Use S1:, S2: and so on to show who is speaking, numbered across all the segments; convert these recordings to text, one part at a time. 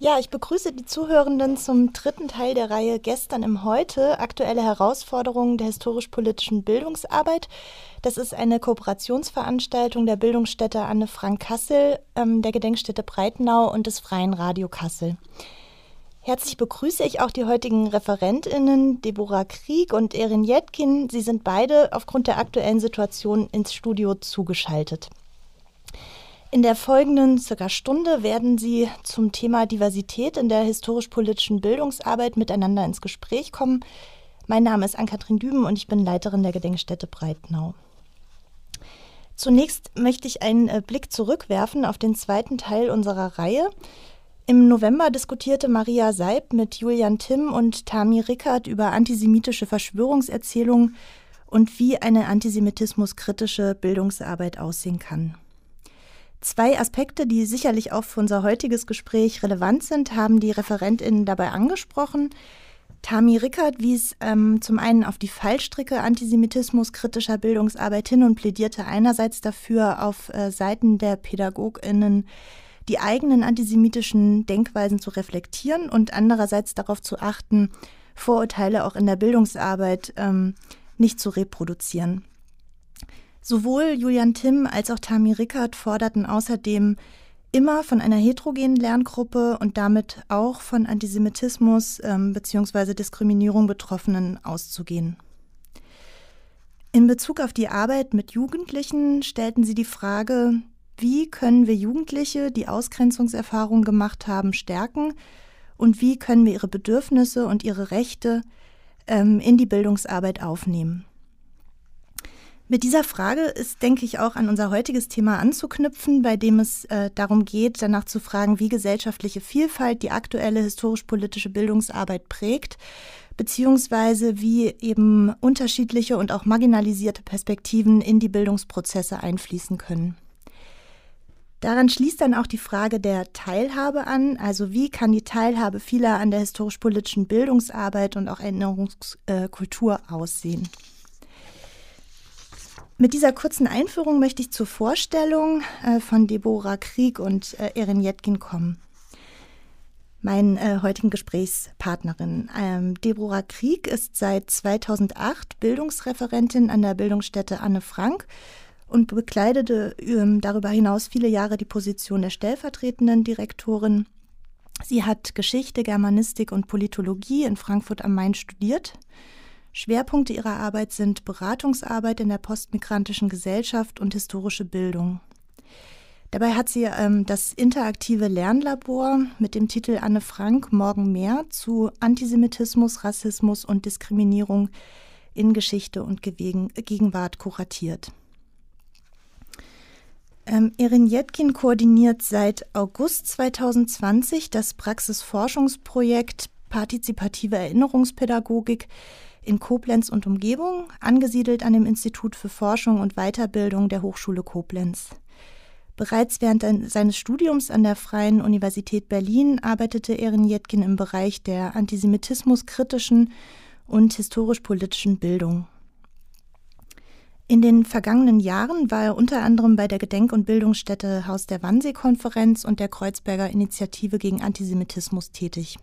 S1: Ja, ich begrüße die Zuhörenden zum dritten Teil der Reihe Gestern im Heute, aktuelle Herausforderungen der historisch-politischen Bildungsarbeit. Das ist eine Kooperationsveranstaltung der Bildungsstätte Anne Frank Kassel, ähm, der Gedenkstätte Breitenau und des Freien Radio Kassel. Herzlich begrüße ich auch die heutigen ReferentInnen Deborah Krieg und Erin Jetkin. Sie sind beide aufgrund der aktuellen Situation ins Studio zugeschaltet. In der folgenden circa Stunde werden Sie zum Thema Diversität in der historisch-politischen Bildungsarbeit miteinander ins Gespräch kommen. Mein Name ist Ann-Kathrin Düben und ich bin Leiterin der Gedenkstätte Breitnau. Zunächst möchte ich einen äh, Blick zurückwerfen auf den zweiten Teil unserer Reihe. Im November diskutierte Maria Seib mit Julian Timm und Tami Rickert über antisemitische Verschwörungserzählungen und wie eine antisemitismuskritische Bildungsarbeit aussehen kann. Zwei Aspekte, die sicherlich auch für unser heutiges Gespräch relevant sind, haben die ReferentInnen dabei angesprochen. Tami Rickert wies ähm, zum einen auf die Fallstricke Antisemitismus kritischer Bildungsarbeit hin und plädierte einerseits dafür, auf äh, Seiten der PädagogInnen die eigenen antisemitischen Denkweisen zu reflektieren und andererseits darauf zu achten, Vorurteile auch in der Bildungsarbeit ähm, nicht zu reproduzieren. Sowohl Julian Timm als auch Tami Rickert forderten außerdem immer von einer heterogenen Lerngruppe und damit auch von Antisemitismus ähm, bzw. Diskriminierung Betroffenen auszugehen. In Bezug auf die Arbeit mit Jugendlichen stellten sie die Frage, wie können wir Jugendliche, die Ausgrenzungserfahrungen gemacht haben, stärken und wie können wir ihre Bedürfnisse und ihre Rechte ähm, in die Bildungsarbeit aufnehmen. Mit dieser Frage ist, denke ich, auch an unser heutiges Thema anzuknüpfen, bei dem es äh, darum geht, danach zu fragen, wie gesellschaftliche Vielfalt die aktuelle historisch-politische Bildungsarbeit prägt, beziehungsweise wie eben unterschiedliche und auch marginalisierte Perspektiven in die Bildungsprozesse einfließen können. Daran schließt dann auch die Frage der Teilhabe an, also wie kann die Teilhabe vieler an der historisch-politischen Bildungsarbeit und auch Erinnerungskultur aussehen. Mit dieser kurzen Einführung möchte ich zur Vorstellung äh, von Deborah Krieg und äh, Erin Jetkin kommen. Meinen äh, heutigen Gesprächspartnerin. Ähm, Deborah Krieg ist seit 2008 Bildungsreferentin an der Bildungsstätte Anne Frank und bekleidete ähm, darüber hinaus viele Jahre die Position der stellvertretenden Direktorin. Sie hat Geschichte, Germanistik und Politologie in Frankfurt am Main studiert Schwerpunkte ihrer Arbeit sind Beratungsarbeit in der postmigrantischen Gesellschaft und historische Bildung. Dabei hat sie ähm, das interaktive Lernlabor mit dem Titel Anne Frank Morgen mehr zu Antisemitismus, Rassismus und Diskriminierung in Geschichte und Gegenwart kuratiert. Ähm, Erin Jetkin koordiniert seit August 2020 das Praxisforschungsprojekt Partizipative Erinnerungspädagogik in Koblenz und Umgebung, angesiedelt an dem Institut für Forschung und Weiterbildung der Hochschule Koblenz. Bereits während seines Studiums an der Freien Universität Berlin arbeitete Erin Jetkin im Bereich der antisemitismuskritischen und historisch-politischen Bildung. In den vergangenen Jahren war er unter anderem bei der Gedenk- und Bildungsstätte Haus der Wannsee-Konferenz und der Kreuzberger Initiative gegen Antisemitismus tätig.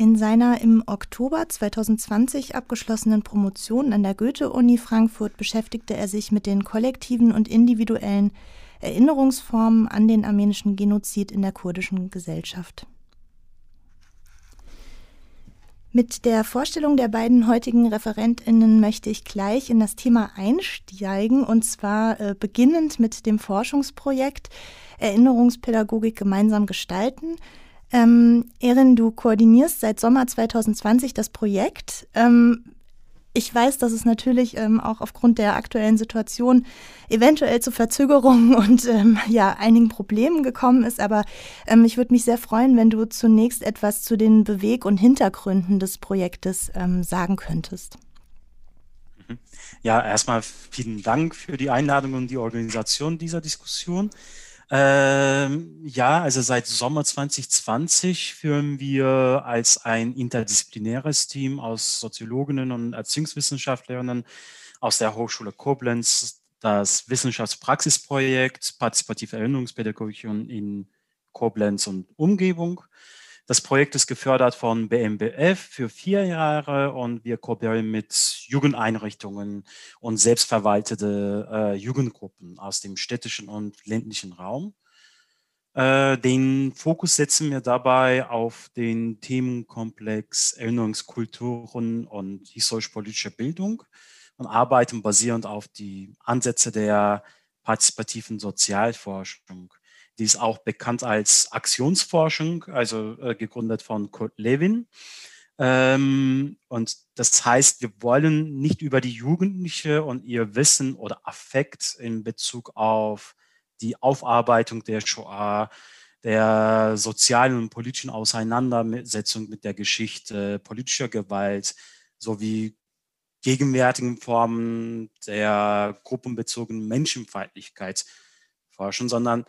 S1: In seiner im Oktober 2020 abgeschlossenen Promotion an der Goethe-Uni Frankfurt beschäftigte er sich mit den kollektiven und individuellen Erinnerungsformen an den armenischen Genozid in der kurdischen Gesellschaft. Mit der Vorstellung der beiden heutigen Referentinnen möchte ich gleich in das Thema einsteigen und zwar äh, beginnend mit dem Forschungsprojekt Erinnerungspädagogik gemeinsam gestalten, ähm, Erin, du koordinierst seit Sommer 2020 das Projekt. Ähm, ich weiß, dass es natürlich ähm, auch aufgrund der aktuellen Situation eventuell zu Verzögerungen und ähm, ja, einigen Problemen gekommen ist, aber ähm, ich würde mich sehr freuen, wenn du zunächst etwas zu den Beweg- und Hintergründen des Projektes ähm, sagen könntest.
S2: Mhm. Ja, erstmal vielen Dank für die Einladung und die Organisation dieser Diskussion. Ähm, ja, also seit Sommer 2020 führen wir als ein interdisziplinäres Team aus Soziologinnen und Erziehungswissenschaftlerinnen aus der Hochschule Koblenz das Wissenschaftspraxisprojekt Partizipative Erinnerungspädagogik in Koblenz und Umgebung. Das Projekt ist gefördert von BMBF für vier Jahre und wir kooperieren mit Jugendeinrichtungen und selbstverwaltete äh, Jugendgruppen aus dem städtischen und ländlichen Raum. Äh, den Fokus setzen wir dabei auf den Themenkomplex Erinnerungskulturen und historisch-politische Bildung und arbeiten basierend auf die Ansätze der partizipativen Sozialforschung. Die ist auch bekannt als Aktionsforschung, also äh, gegründet von Kurt Lewin. Ähm, und das heißt, wir wollen nicht über die Jugendliche und ihr Wissen oder Affekt in Bezug auf die Aufarbeitung der Shoah, der sozialen und politischen Auseinandersetzung mit der Geschichte, politischer Gewalt sowie gegenwärtigen Formen der gruppenbezogenen Menschenfeindlichkeit forschen, sondern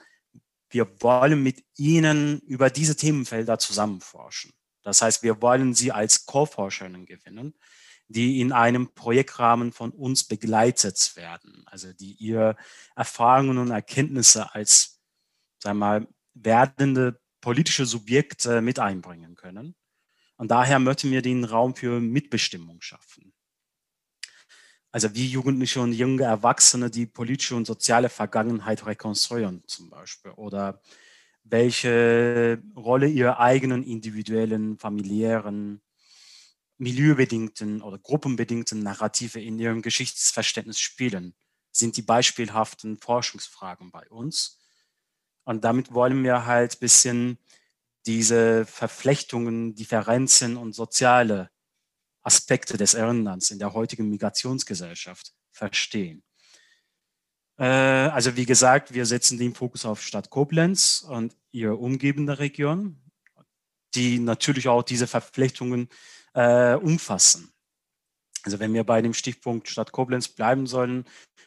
S2: wir wollen mit ihnen über diese Themenfelder zusammenforschen. Das heißt, wir wollen sie als Co-Forscherinnen gewinnen, die in einem Projektrahmen von uns begleitet werden, also die ihre Erfahrungen und Erkenntnisse als, sagen wir mal, werdende politische Subjekte mit einbringen können. Und daher möchten wir den Raum für Mitbestimmung schaffen. Also wie Jugendliche und junge Erwachsene die politische und soziale Vergangenheit rekonstruieren zum Beispiel oder welche Rolle ihre eigenen individuellen, familiären, milieubedingten oder gruppenbedingten Narrative in ihrem Geschichtsverständnis spielen, sind die beispielhaften Forschungsfragen bei uns. Und damit wollen wir halt ein bisschen diese Verflechtungen, Differenzen und soziale Aspekte des Erinnerns in der heutigen Migrationsgesellschaft verstehen. Äh, also wie gesagt, wir setzen den Fokus auf Stadt Koblenz und ihre umgebende Region, die natürlich auch diese Verflechtungen äh, umfassen. Also wenn wir bei dem Stichpunkt Stadt Koblenz bleiben sollen,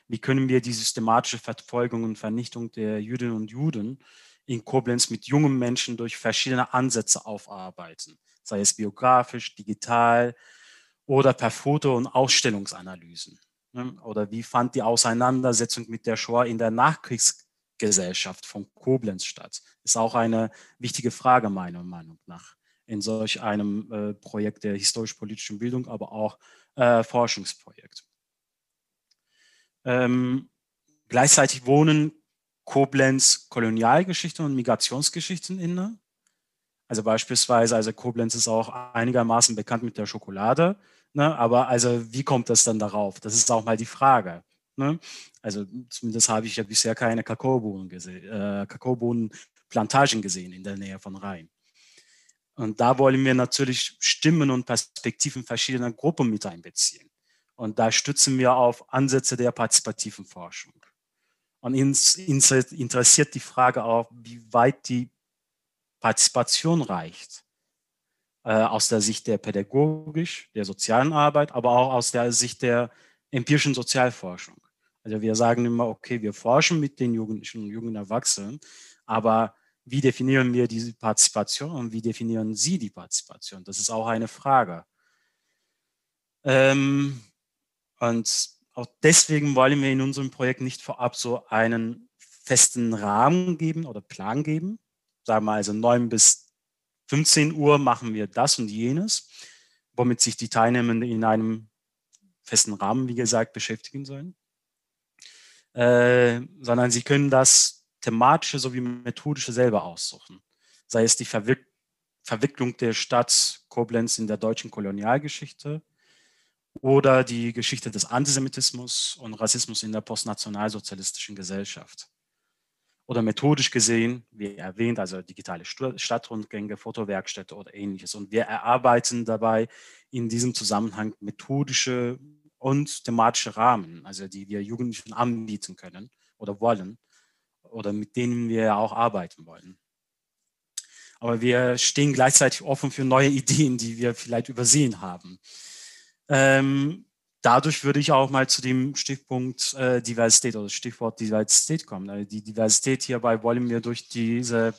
S2: wie können wir die systematische Verfolgung und Vernichtung der Jüdinnen und Juden in Koblenz mit jungen Menschen durch verschiedene Ansätze aufarbeiten, sei es biografisch, digital, oder per Foto- und Ausstellungsanalysen? Ne? Oder wie fand die Auseinandersetzung mit der Shoah in der Nachkriegsgesellschaft von Koblenz statt? Ist auch eine wichtige Frage meiner Meinung nach in solch einem äh, Projekt der historisch-politischen Bildung, aber auch äh, Forschungsprojekt. Ähm, gleichzeitig wohnen Koblenz Kolonialgeschichte und Migrationsgeschichten inne. Also beispielsweise, also Koblenz ist auch einigermaßen bekannt mit der Schokolade, ne? aber also wie kommt das dann darauf? Das ist auch mal die Frage. Ne? Also zumindest habe ich ja bisher keine Kakaobohnen gesehen, äh, Kakaobohnenplantagen gesehen in der Nähe von Rhein. Und da wollen wir natürlich Stimmen und Perspektiven verschiedener Gruppen mit einbeziehen. Und da stützen wir auf Ansätze der partizipativen Forschung. Und uns interessiert die Frage auch, wie weit die Partizipation reicht. Äh, aus der Sicht der pädagogisch, der sozialen Arbeit, aber auch aus der Sicht der empirischen Sozialforschung. Also wir sagen immer, okay, wir forschen mit den Jugendlichen und jungen Erwachsenen, aber wie definieren wir diese Partizipation und wie definieren Sie die Partizipation? Das ist auch eine Frage. Ähm, und auch deswegen wollen wir in unserem Projekt nicht vorab so einen festen Rahmen geben oder Plan geben, sagen wir also 9 bis 15 Uhr machen wir das und jenes, womit sich die Teilnehmenden in einem festen Rahmen, wie gesagt, beschäftigen sollen. Äh, sondern sie können das thematische sowie methodische selber aussuchen. Sei es die Verwick Verwicklung der Stadt Koblenz in der deutschen Kolonialgeschichte oder die Geschichte des Antisemitismus und Rassismus in der postnationalsozialistischen Gesellschaft oder methodisch gesehen, wie erwähnt, also digitale Stadtrundgänge, Fotowerkstätte oder ähnliches. Und wir erarbeiten dabei in diesem Zusammenhang methodische und thematische Rahmen, also die wir Jugendlichen anbieten können oder wollen oder mit denen wir auch arbeiten wollen. Aber wir stehen gleichzeitig offen für neue Ideen, die wir vielleicht übersehen haben. Ähm, dadurch würde ich auch mal zu dem Stichpunkt äh, Diversität oder Stichwort Diversität kommen. Also die Diversität hierbei wollen wir durch diese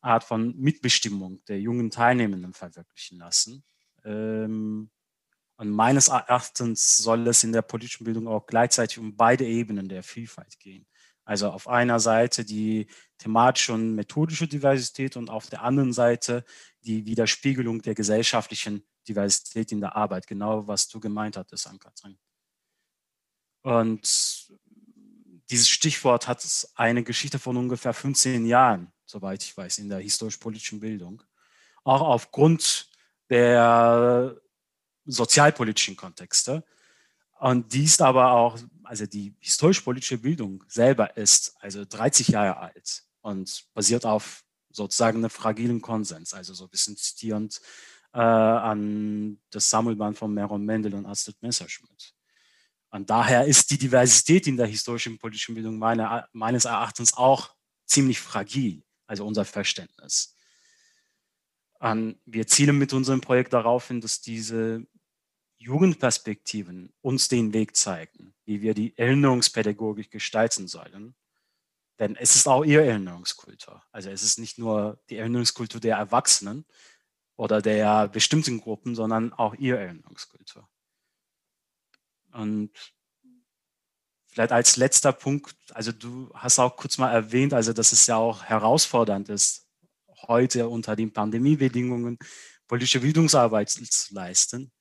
S2: Art von Mitbestimmung der jungen Teilnehmenden verwirklichen lassen. Ähm, und meines Erachtens soll es in der politischen Bildung auch gleichzeitig um beide Ebenen der Vielfalt gehen. Also auf einer Seite die thematische und methodische Diversität und auf der anderen Seite die Widerspiegelung der gesellschaftlichen Diversität in der Arbeit. Genau, was du gemeint hattest, Ankatrin. Und dieses Stichwort hat eine Geschichte von ungefähr 15 Jahren, soweit ich weiß, in der historisch-politischen Bildung. Auch aufgrund der sozialpolitischen Kontexte. Und die ist aber auch, also die historisch-politische Bildung selber ist also 30 Jahre alt und basiert auf sozusagen einem fragilen Konsens, also so ein bisschen zitierend äh, an das Sammelband von Meron Mendel und Astrid Messerschmidt. Und daher ist die Diversität in der historischen politischen Bildung meine, meines Erachtens auch ziemlich fragil, also unser Verständnis. Und wir zielen mit unserem Projekt darauf hin, dass diese Jugendperspektiven uns den Weg zeigen, wie wir die Erinnerungspädagogik gestalten sollen. Denn es ist auch ihr Erinnerungskultur. Also es ist nicht nur die Erinnerungskultur der Erwachsenen oder der bestimmten Gruppen, sondern auch ihr Erinnerungskultur. Und vielleicht als letzter Punkt, also du hast auch kurz mal erwähnt, also dass es ja auch herausfordernd ist, heute unter den Pandemiebedingungen politische Bildungsarbeit zu leisten.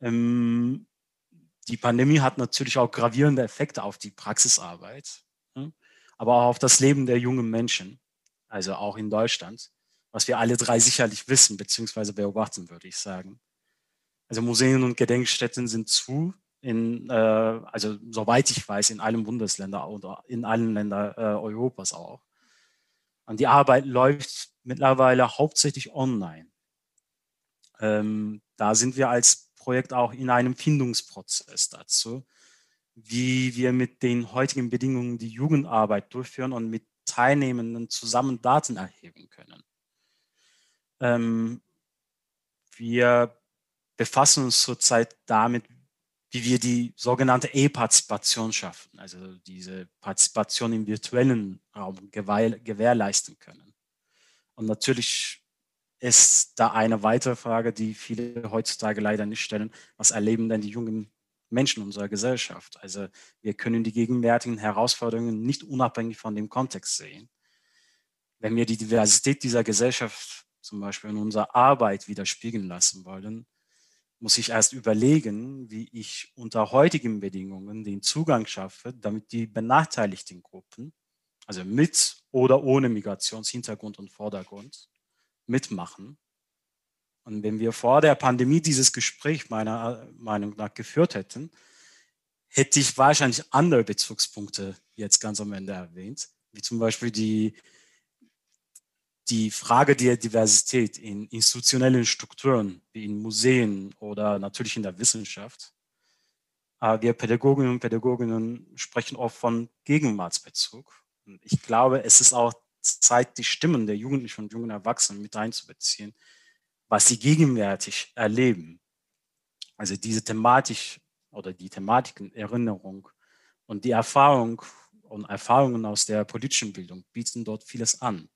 S2: Ähm, die Pandemie hat natürlich auch gravierende Effekte auf die Praxisarbeit, ne? aber auch auf das Leben der jungen Menschen, also auch in Deutschland, was wir alle drei sicherlich wissen bzw. beobachten, würde ich sagen. Also Museen und Gedenkstätten sind zu, in, äh, also soweit ich weiß, in allen Bundesländern oder in allen Ländern äh, Europas auch. Und die Arbeit läuft mittlerweile hauptsächlich online. Ähm, da sind wir als Projekt auch in einem Findungsprozess dazu, wie wir mit den heutigen Bedingungen die Jugendarbeit durchführen und mit Teilnehmenden zusammen Daten erheben können. Ähm, wir befassen uns zurzeit damit, wie wir die sogenannte E-Partizipation schaffen, also diese Partizipation im virtuellen Raum gewährleisten können. Und natürlich ist da eine weitere Frage, die viele heutzutage leider nicht stellen. Was erleben denn die jungen Menschen unserer Gesellschaft? Also wir können die gegenwärtigen Herausforderungen nicht unabhängig von dem Kontext sehen. Wenn wir die Diversität dieser Gesellschaft zum Beispiel in unserer Arbeit widerspiegeln lassen wollen, muss ich erst überlegen, wie ich unter heutigen Bedingungen den Zugang schaffe, damit die benachteiligten Gruppen, also mit oder ohne Migrationshintergrund und Vordergrund, mitmachen. Und wenn wir vor der Pandemie dieses Gespräch meiner Meinung nach geführt hätten, hätte ich wahrscheinlich andere Bezugspunkte jetzt ganz am Ende erwähnt, wie zum Beispiel die die Frage der Diversität in institutionellen Strukturen, wie in Museen oder natürlich in der Wissenschaft. Äh, wir Pädagoginnen und Pädagoginnen sprechen oft von Gegenwartsbezug. Ich glaube, es ist auch Zeit, die Stimmen der Jugendlichen und jungen Erwachsenen mit einzubeziehen, was sie gegenwärtig erleben. Also diese Thematik oder die Thematiken Erinnerung und die Erfahrung und Erfahrungen aus der politischen Bildung bieten dort vieles an.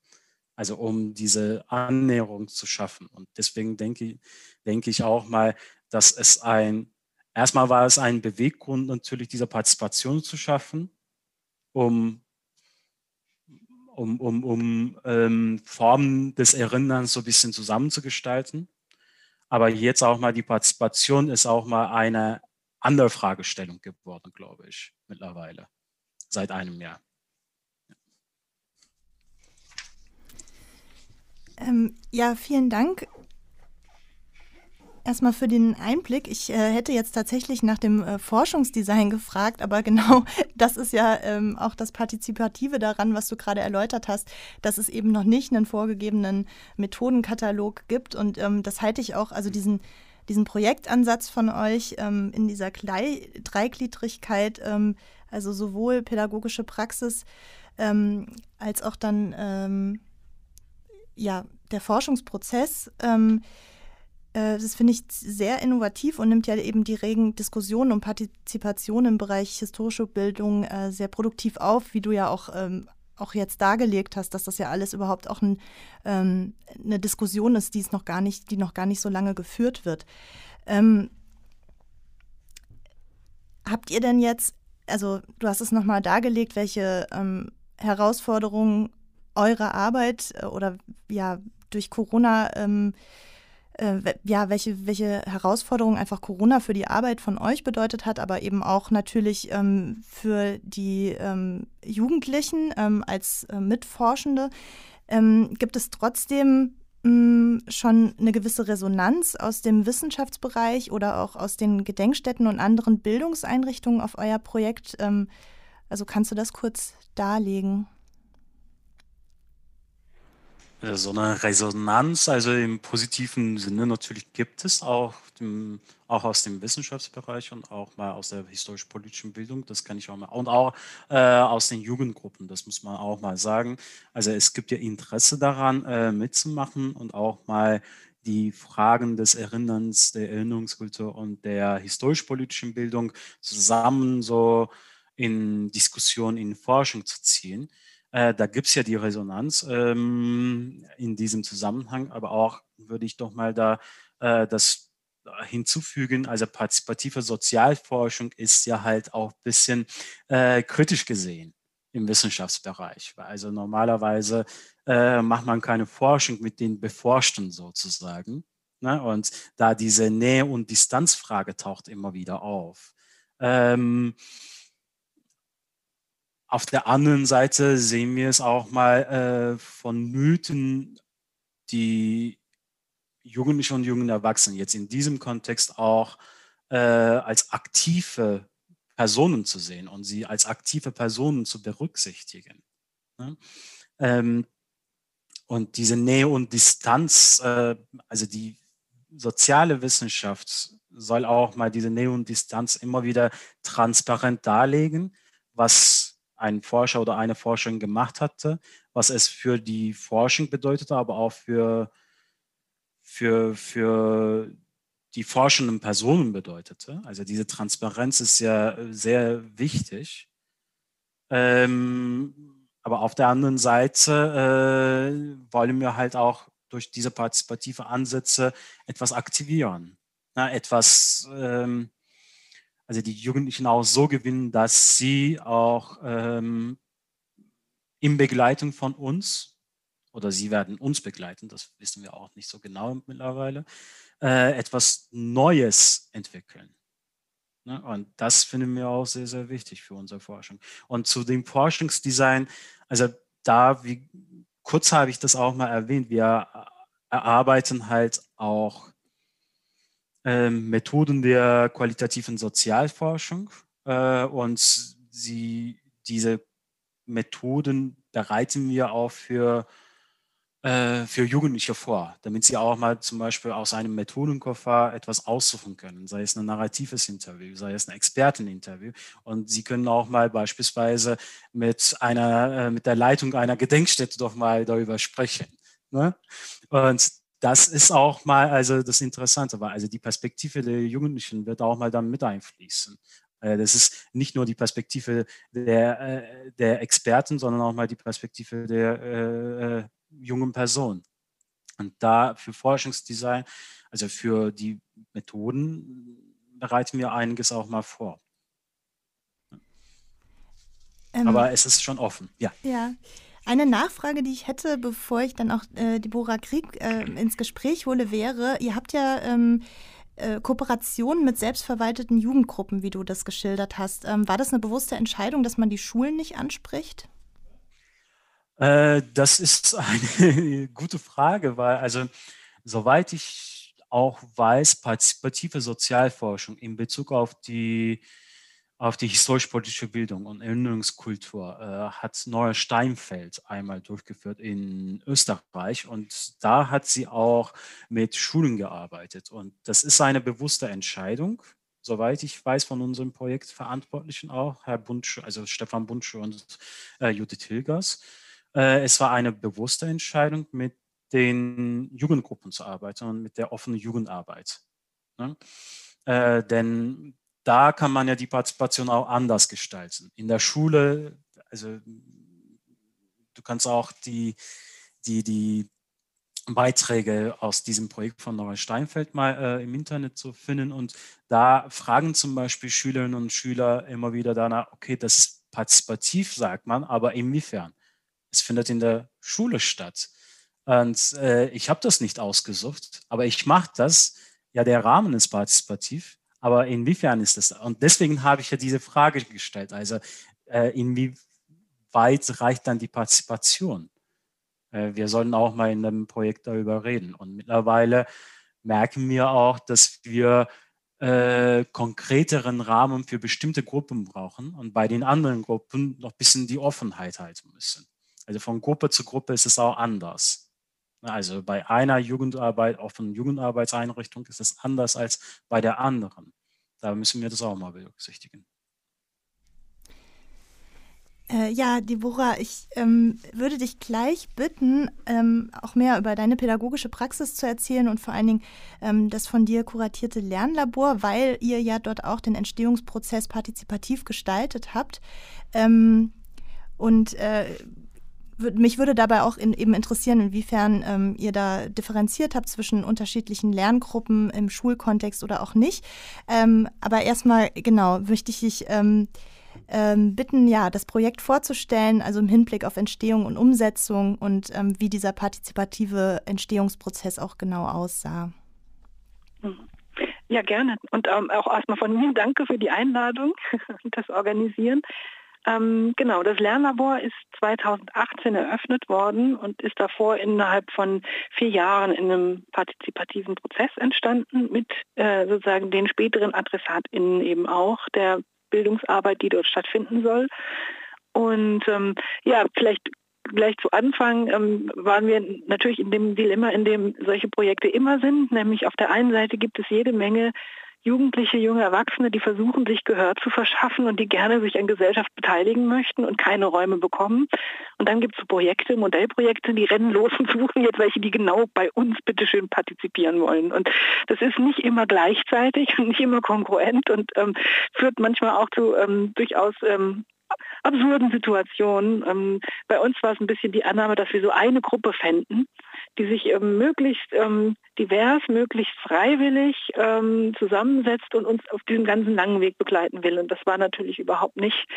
S2: Also um diese Annäherung zu schaffen. Und deswegen denke, denke ich auch mal, dass es ein, erstmal war es ein Beweggrund natürlich, diese Partizipation zu schaffen, um, um, um, um ähm, Formen des Erinnerns so ein bisschen zusammenzugestalten. Aber jetzt auch mal die Partizipation ist auch mal eine andere Fragestellung geworden, glaube ich, mittlerweile, seit einem Jahr.
S1: Ähm, ja, vielen Dank. Erstmal für den Einblick. Ich äh, hätte jetzt tatsächlich nach dem äh, Forschungsdesign gefragt, aber genau das ist ja ähm, auch das Partizipative daran, was du gerade erläutert hast, dass es eben noch nicht einen vorgegebenen Methodenkatalog gibt. Und ähm, das halte ich auch, also diesen, diesen Projektansatz von euch ähm, in dieser Klei Dreigliedrigkeit, ähm, also sowohl pädagogische Praxis ähm, als auch dann ähm, ja, der Forschungsprozess, ähm, äh, das finde ich sehr innovativ und nimmt ja eben die regen Diskussionen und Partizipation im Bereich historische Bildung äh, sehr produktiv auf, wie du ja auch, ähm, auch jetzt dargelegt hast, dass das ja alles überhaupt auch ein, ähm, eine Diskussion ist, die noch gar nicht, die noch gar nicht so lange geführt wird. Ähm, habt ihr denn jetzt also du hast es nochmal dargelegt, welche ähm, Herausforderungen eure Arbeit äh, oder ja durch Corona ähm, äh, ja, welche, welche Herausforderungen einfach Corona für die Arbeit von euch bedeutet hat, aber eben auch natürlich ähm, für die ähm, Jugendlichen ähm, als äh, Mitforschende. Ähm, gibt es trotzdem mh, mm, schon eine gewisse Resonanz aus dem Wissenschaftsbereich oder auch aus den Gedenkstätten und anderen Bildungseinrichtungen auf euer Projekt? Ähm, also kannst du das kurz darlegen?
S2: Äh, so eine Resonanz, also im positiven Sinne natürlich gibt es auch, dem, auch aus dem Wissenschaftsbereich und auch mal aus der historisch-politischen Bildung, das kann ich auch mal, und auch äh, aus den Jugendgruppen, das muss man auch mal sagen. Also es gibt ja Interesse daran, äh, mitzumachen und auch mal die Fragen des Erinnerns, der Erinnerungskultur und der historisch-politischen Bildung zusammen so in Diskussion, in Forschung zu ziehen. Äh, da gibt es ja die Resonanz ähm, in diesem Zusammenhang, aber auch würde ich doch mal da äh, das hinzufügen, also partizipative Sozialforschung ist ja halt auch ein bisschen äh, kritisch gesehen im Wissenschaftsbereich. Also normalerweise äh, macht man keine Forschung mit den Beforschten sozusagen. Ne? Und da diese Nähe- und Distanzfrage taucht immer wieder auf. Ähm, auf der anderen Seite sehen wir es auch mal äh, von Mythen, die Jugendliche und jungen Erwachsenen jetzt in diesem Kontext auch äh, als aktive Personen zu sehen und sie als aktive Personen zu berücksichtigen. Ne? Ähm, und diese Nähe und Distanz, äh, also die soziale Wissenschaft soll auch mal diese Nähe und Distanz immer wieder transparent darlegen, was ein Forscher oder eine Forscherin gemacht hatte, was es für die Forschung bedeutete, aber auch für, für, für die forschenden Personen bedeutete. Also diese Transparenz ist ja sehr wichtig. Ähm, aber auf der anderen Seite äh, wollen wir halt auch durch diese partizipative Ansätze etwas aktivieren, ja, etwas ähm, also die Jugendlichen auch so gewinnen, dass sie auch ähm, in Begleitung von uns, oder sie werden uns begleiten, das wissen wir auch nicht so genau mittlerweile, äh, etwas Neues entwickeln. Ne? Und das finden wir auch sehr, sehr wichtig für unsere Forschung. Und zu dem Forschungsdesign, also da, wie kurz habe ich das auch mal erwähnt, wir erarbeiten halt auch ähm, Methoden der qualitativen Sozialforschung äh, und sie, diese Methoden bereiten wir auch für, äh, für Jugendliche vor, damit sie auch mal zum Beispiel aus einem Methodenkoffer etwas aussuchen können, sei es ein narratives Interview, sei es ein Experteninterview. Und sie können auch mal beispielsweise mit, einer, äh, mit der Leitung einer Gedenkstätte doch mal darüber sprechen. Ne? Und das ist auch mal also das Interessante, weil also die Perspektive der Jugendlichen wird auch mal dann mit einfließen. Äh, das ist nicht nur die Perspektive der, äh, der Experten, sondern auch mal die Perspektive der äh, äh, jungen Person. Und da für Forschungsdesign, also für die Methoden, bereiten wir einiges auch mal vor. Ähm, Aber es ist schon offen, ja.
S1: Ja. Eine Nachfrage, die ich hätte, bevor ich dann auch äh, Deborah Krieg äh, ins Gespräch hole, wäre, ihr habt ja ähm, äh, Kooperationen mit selbstverwalteten Jugendgruppen, wie du das geschildert hast. Ähm, war das eine bewusste Entscheidung, dass man die Schulen nicht anspricht?
S2: Äh, das ist eine gute Frage, weil also soweit ich auch weiß, partizipative Sozialforschung in Bezug auf die auf die historisch-politische Bildung und Erinnerungskultur äh, hat Neue Steinfeld einmal durchgeführt in Österreich und da hat sie auch mit Schulen gearbeitet und das ist eine bewusste Entscheidung, soweit ich weiß von unserem Projektverantwortlichen auch, Herr Bunsch, also Stefan Bunsch und äh, Judith Hilgers. Äh, es war eine bewusste Entscheidung, mit den Jugendgruppen zu arbeiten und mit der offenen Jugendarbeit. Ne? Äh, denn da kann man ja die Partizipation auch anders gestalten. In der Schule, also du kannst auch die, die, die Beiträge aus diesem Projekt von Nora Steinfeld mal äh, im Internet zu finden. Und da fragen zum Beispiel Schülerinnen und Schüler immer wieder danach, okay, das ist partizipativ, sagt man, aber inwiefern? Es findet in der Schule statt. Und äh, ich habe das nicht ausgesucht, aber ich mache das. Ja, der Rahmen ist partizipativ, aber inwiefern ist das? Und deswegen habe ich ja diese Frage gestellt. Also äh, inwieweit reicht dann die Partizipation? Äh, wir sollten auch mal in einem Projekt darüber reden. Und mittlerweile merken wir auch, dass wir äh, konkreteren Rahmen für bestimmte Gruppen brauchen und bei den anderen Gruppen noch ein bisschen die Offenheit halten müssen. Also von Gruppe zu Gruppe ist es auch anders. Also bei einer Jugendarbeit, von Jugendarbeitseinrichtung ist es anders als bei der anderen. Da müssen wir das auch mal berücksichtigen.
S1: Äh, ja, Deborah, ich ähm, würde dich gleich bitten, ähm, auch mehr über deine pädagogische Praxis zu erzählen und vor allen Dingen ähm, das von dir kuratierte Lernlabor, weil ihr ja dort auch den Entstehungsprozess partizipativ gestaltet habt. Ähm, und äh, mich würde dabei auch in, eben interessieren, inwiefern ähm, ihr da differenziert habt zwischen unterschiedlichen Lerngruppen im Schulkontext oder auch nicht. Ähm, aber erstmal, genau, möchte ich dich ähm, ähm bitten, ja, das Projekt vorzustellen, also im Hinblick auf Entstehung und Umsetzung und ähm, wie dieser partizipative Entstehungsprozess auch genau aussah.
S3: Ja, gerne. Und ähm, auch erstmal von mir danke für die Einladung und das Organisieren. Ähm, genau, das Lernlabor ist 2018 eröffnet worden und ist davor innerhalb von vier Jahren in einem partizipativen Prozess entstanden mit äh, sozusagen den späteren AdressatInnen eben auch der Bildungsarbeit, die dort stattfinden soll. Und ähm, ja, vielleicht gleich zu Anfang ähm, waren wir natürlich in dem Dilemma, in dem solche Projekte immer sind, nämlich auf der einen Seite gibt es jede Menge Jugendliche, junge Erwachsene, die versuchen, sich Gehör zu verschaffen und die gerne sich an Gesellschaft beteiligen möchten und keine Räume bekommen. Und dann gibt es Projekte, Modellprojekte, die rennen los und suchen jetzt welche, die genau bei uns bitteschön partizipieren wollen. Und das ist nicht immer gleichzeitig und nicht immer kongruent und ähm, führt manchmal auch zu ähm, durchaus ähm, absurden Situationen. Ähm, bei uns war es ein bisschen die Annahme, dass wir so eine Gruppe fänden, die sich ähm, möglichst ähm, divers, möglichst freiwillig ähm, zusammensetzt und uns auf diesem ganzen langen Weg begleiten will. Und das war natürlich überhaupt nicht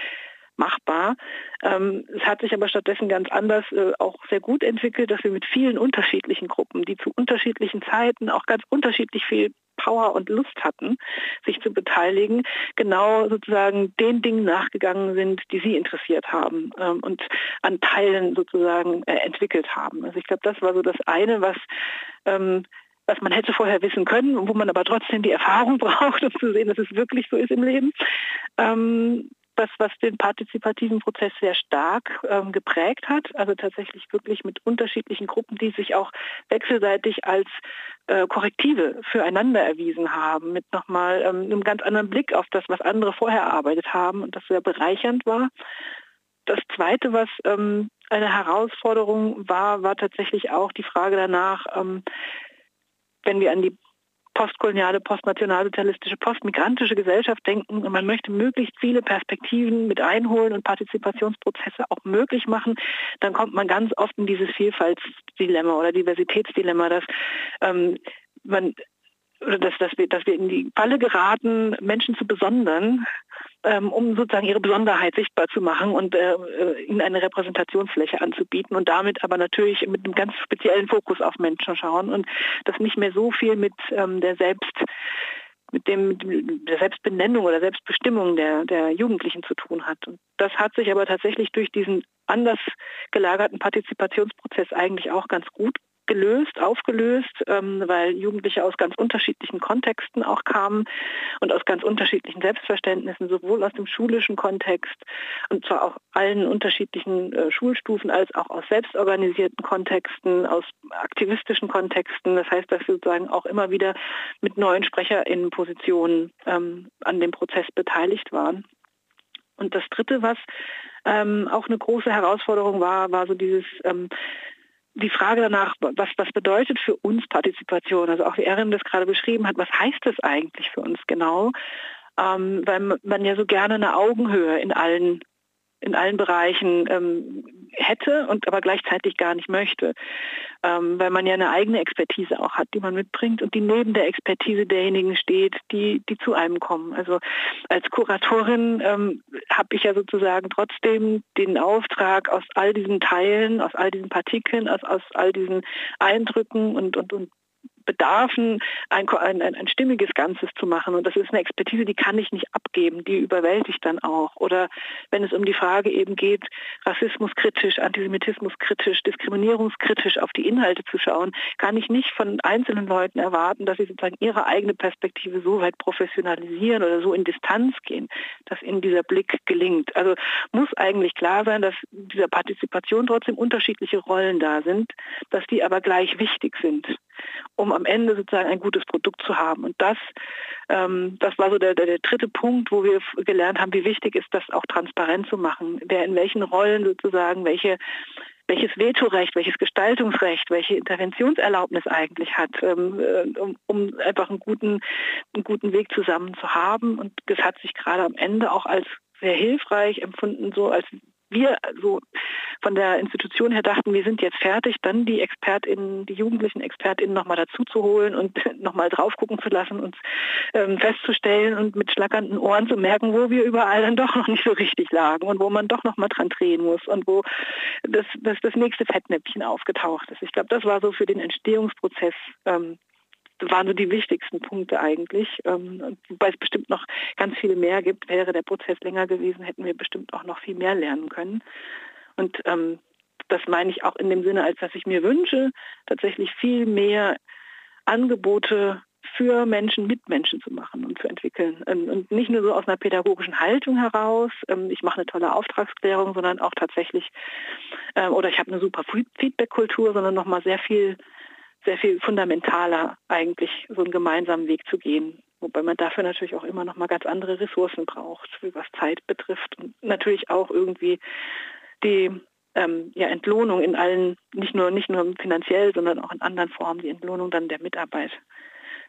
S3: machbar. Ähm, es hat sich aber stattdessen ganz anders äh, auch sehr gut entwickelt, dass wir mit vielen unterschiedlichen Gruppen, die zu unterschiedlichen Zeiten auch ganz unterschiedlich viel Power und Lust hatten, sich zu beteiligen, genau sozusagen den Dingen nachgegangen sind, die sie interessiert haben ähm, und an Teilen sozusagen äh, entwickelt haben. Also ich glaube, das war so das eine, was ähm, was man hätte vorher wissen können, wo man aber trotzdem die Erfahrung braucht, um zu sehen, dass es wirklich so ist im Leben. Ähm, was, was den partizipativen Prozess sehr stark ähm, geprägt hat. Also tatsächlich wirklich mit unterschiedlichen Gruppen, die sich auch wechselseitig als äh, Korrektive füreinander erwiesen haben, mit nochmal ähm, einem ganz anderen Blick auf das, was andere vorher erarbeitet haben und das sehr bereichernd war. Das Zweite, was ähm, eine Herausforderung war, war tatsächlich auch die Frage danach, ähm, wenn wir an die postkoloniale, postnationalsozialistische, postmigrantische Gesellschaft denken. Und man möchte möglichst viele Perspektiven mit einholen und Partizipationsprozesse auch möglich machen, dann kommt man ganz oft in dieses Vielfaltsdilemma oder Diversitätsdilemma, dass ähm, man oder dass, dass, wir, dass wir in die Falle geraten, Menschen zu besondern, ähm, um sozusagen ihre Besonderheit sichtbar zu machen und äh, äh, ihnen eine Repräsentationsfläche anzubieten und damit aber natürlich mit einem ganz speziellen Fokus auf Menschen schauen und das nicht mehr so viel mit ähm, der Selbst mit dem, mit der Selbstbenennung oder Selbstbestimmung der, der Jugendlichen zu tun hat. Und das hat sich aber tatsächlich durch diesen anders gelagerten Partizipationsprozess eigentlich auch ganz gut gelöst, aufgelöst, ähm, weil Jugendliche aus ganz unterschiedlichen Kontexten auch kamen und aus ganz unterschiedlichen Selbstverständnissen, sowohl aus dem schulischen Kontext und zwar auch allen unterschiedlichen äh, Schulstufen als auch aus selbstorganisierten Kontexten, aus aktivistischen Kontexten. Das heißt, dass wir sozusagen auch immer wieder mit neuen SprecherInnenpositionen ähm, an dem Prozess beteiligt waren. Und das Dritte, was ähm, auch eine große Herausforderung war, war so dieses ähm, die Frage danach, was, was bedeutet für uns Partizipation? Also auch wie Erin das gerade beschrieben hat, was heißt das eigentlich für uns genau? Ähm, weil man ja so gerne eine Augenhöhe in allen in allen Bereichen ähm, hätte und aber gleichzeitig gar nicht möchte, ähm, weil man ja eine eigene Expertise auch hat, die man mitbringt und die neben der Expertise derjenigen steht, die, die zu einem kommen. Also als Kuratorin ähm, habe ich ja sozusagen trotzdem den Auftrag, aus all diesen Teilen, aus all diesen Partikeln, aus, aus all diesen Eindrücken und, und, und Bedarfen ein, ein, ein, stimmiges Ganzes zu machen. Und das ist eine Expertise, die kann ich nicht abgeben, die überwältigt dann auch. Oder wenn es um die Frage eben geht, rassismuskritisch, antisemitismuskritisch, diskriminierungskritisch auf die Inhalte zu schauen, kann ich nicht von einzelnen Leuten erwarten, dass sie sozusagen ihre eigene Perspektive so weit professionalisieren oder so in Distanz gehen, dass ihnen dieser Blick gelingt. Also muss eigentlich klar sein, dass dieser Partizipation trotzdem unterschiedliche Rollen da sind, dass die aber gleich wichtig sind um am Ende sozusagen ein gutes Produkt zu haben. Und das, ähm, das war so der, der, der, dritte Punkt, wo wir gelernt haben, wie wichtig ist das auch transparent zu machen, wer in welchen Rollen sozusagen welche welches Vetorecht, welches Gestaltungsrecht, welche Interventionserlaubnis eigentlich hat, ähm, äh, um, um, einfach einen guten, einen guten Weg zusammen zu haben. Und das hat sich gerade am Ende auch als sehr hilfreich empfunden, so als wir so von der Institution her dachten, wir sind jetzt fertig, dann die ExpertInnen, die jugendlichen ExpertInnen nochmal dazu zu holen und nochmal drauf gucken zu lassen und ähm, festzustellen und mit schlackernden Ohren zu merken, wo wir überall dann doch noch nicht so richtig lagen und wo man doch nochmal dran drehen muss und wo das, das, das nächste Fettnäpfchen aufgetaucht ist. Ich glaube, das war so für den Entstehungsprozess ähm, waren so die wichtigsten Punkte eigentlich. Ähm, wobei es bestimmt noch ganz viele mehr gibt. Wäre der Prozess länger gewesen, hätten wir bestimmt auch noch viel mehr lernen können. Und ähm, das meine ich auch in dem Sinne, als dass ich mir wünsche, tatsächlich viel mehr Angebote für Menschen mit Menschen zu machen und zu entwickeln. Ähm, und nicht nur so aus einer pädagogischen Haltung heraus, ähm, ich mache eine tolle Auftragsklärung, sondern auch tatsächlich, ähm, oder ich habe eine super Feedback-Kultur, sondern nochmal sehr viel sehr viel fundamentaler eigentlich so einen gemeinsamen Weg zu gehen. Wobei man dafür natürlich auch immer noch mal ganz andere Ressourcen braucht, was Zeit betrifft und natürlich auch irgendwie die ähm, ja, Entlohnung in allen, nicht nur, nicht nur finanziell, sondern auch in anderen Formen, die Entlohnung dann der Mitarbeit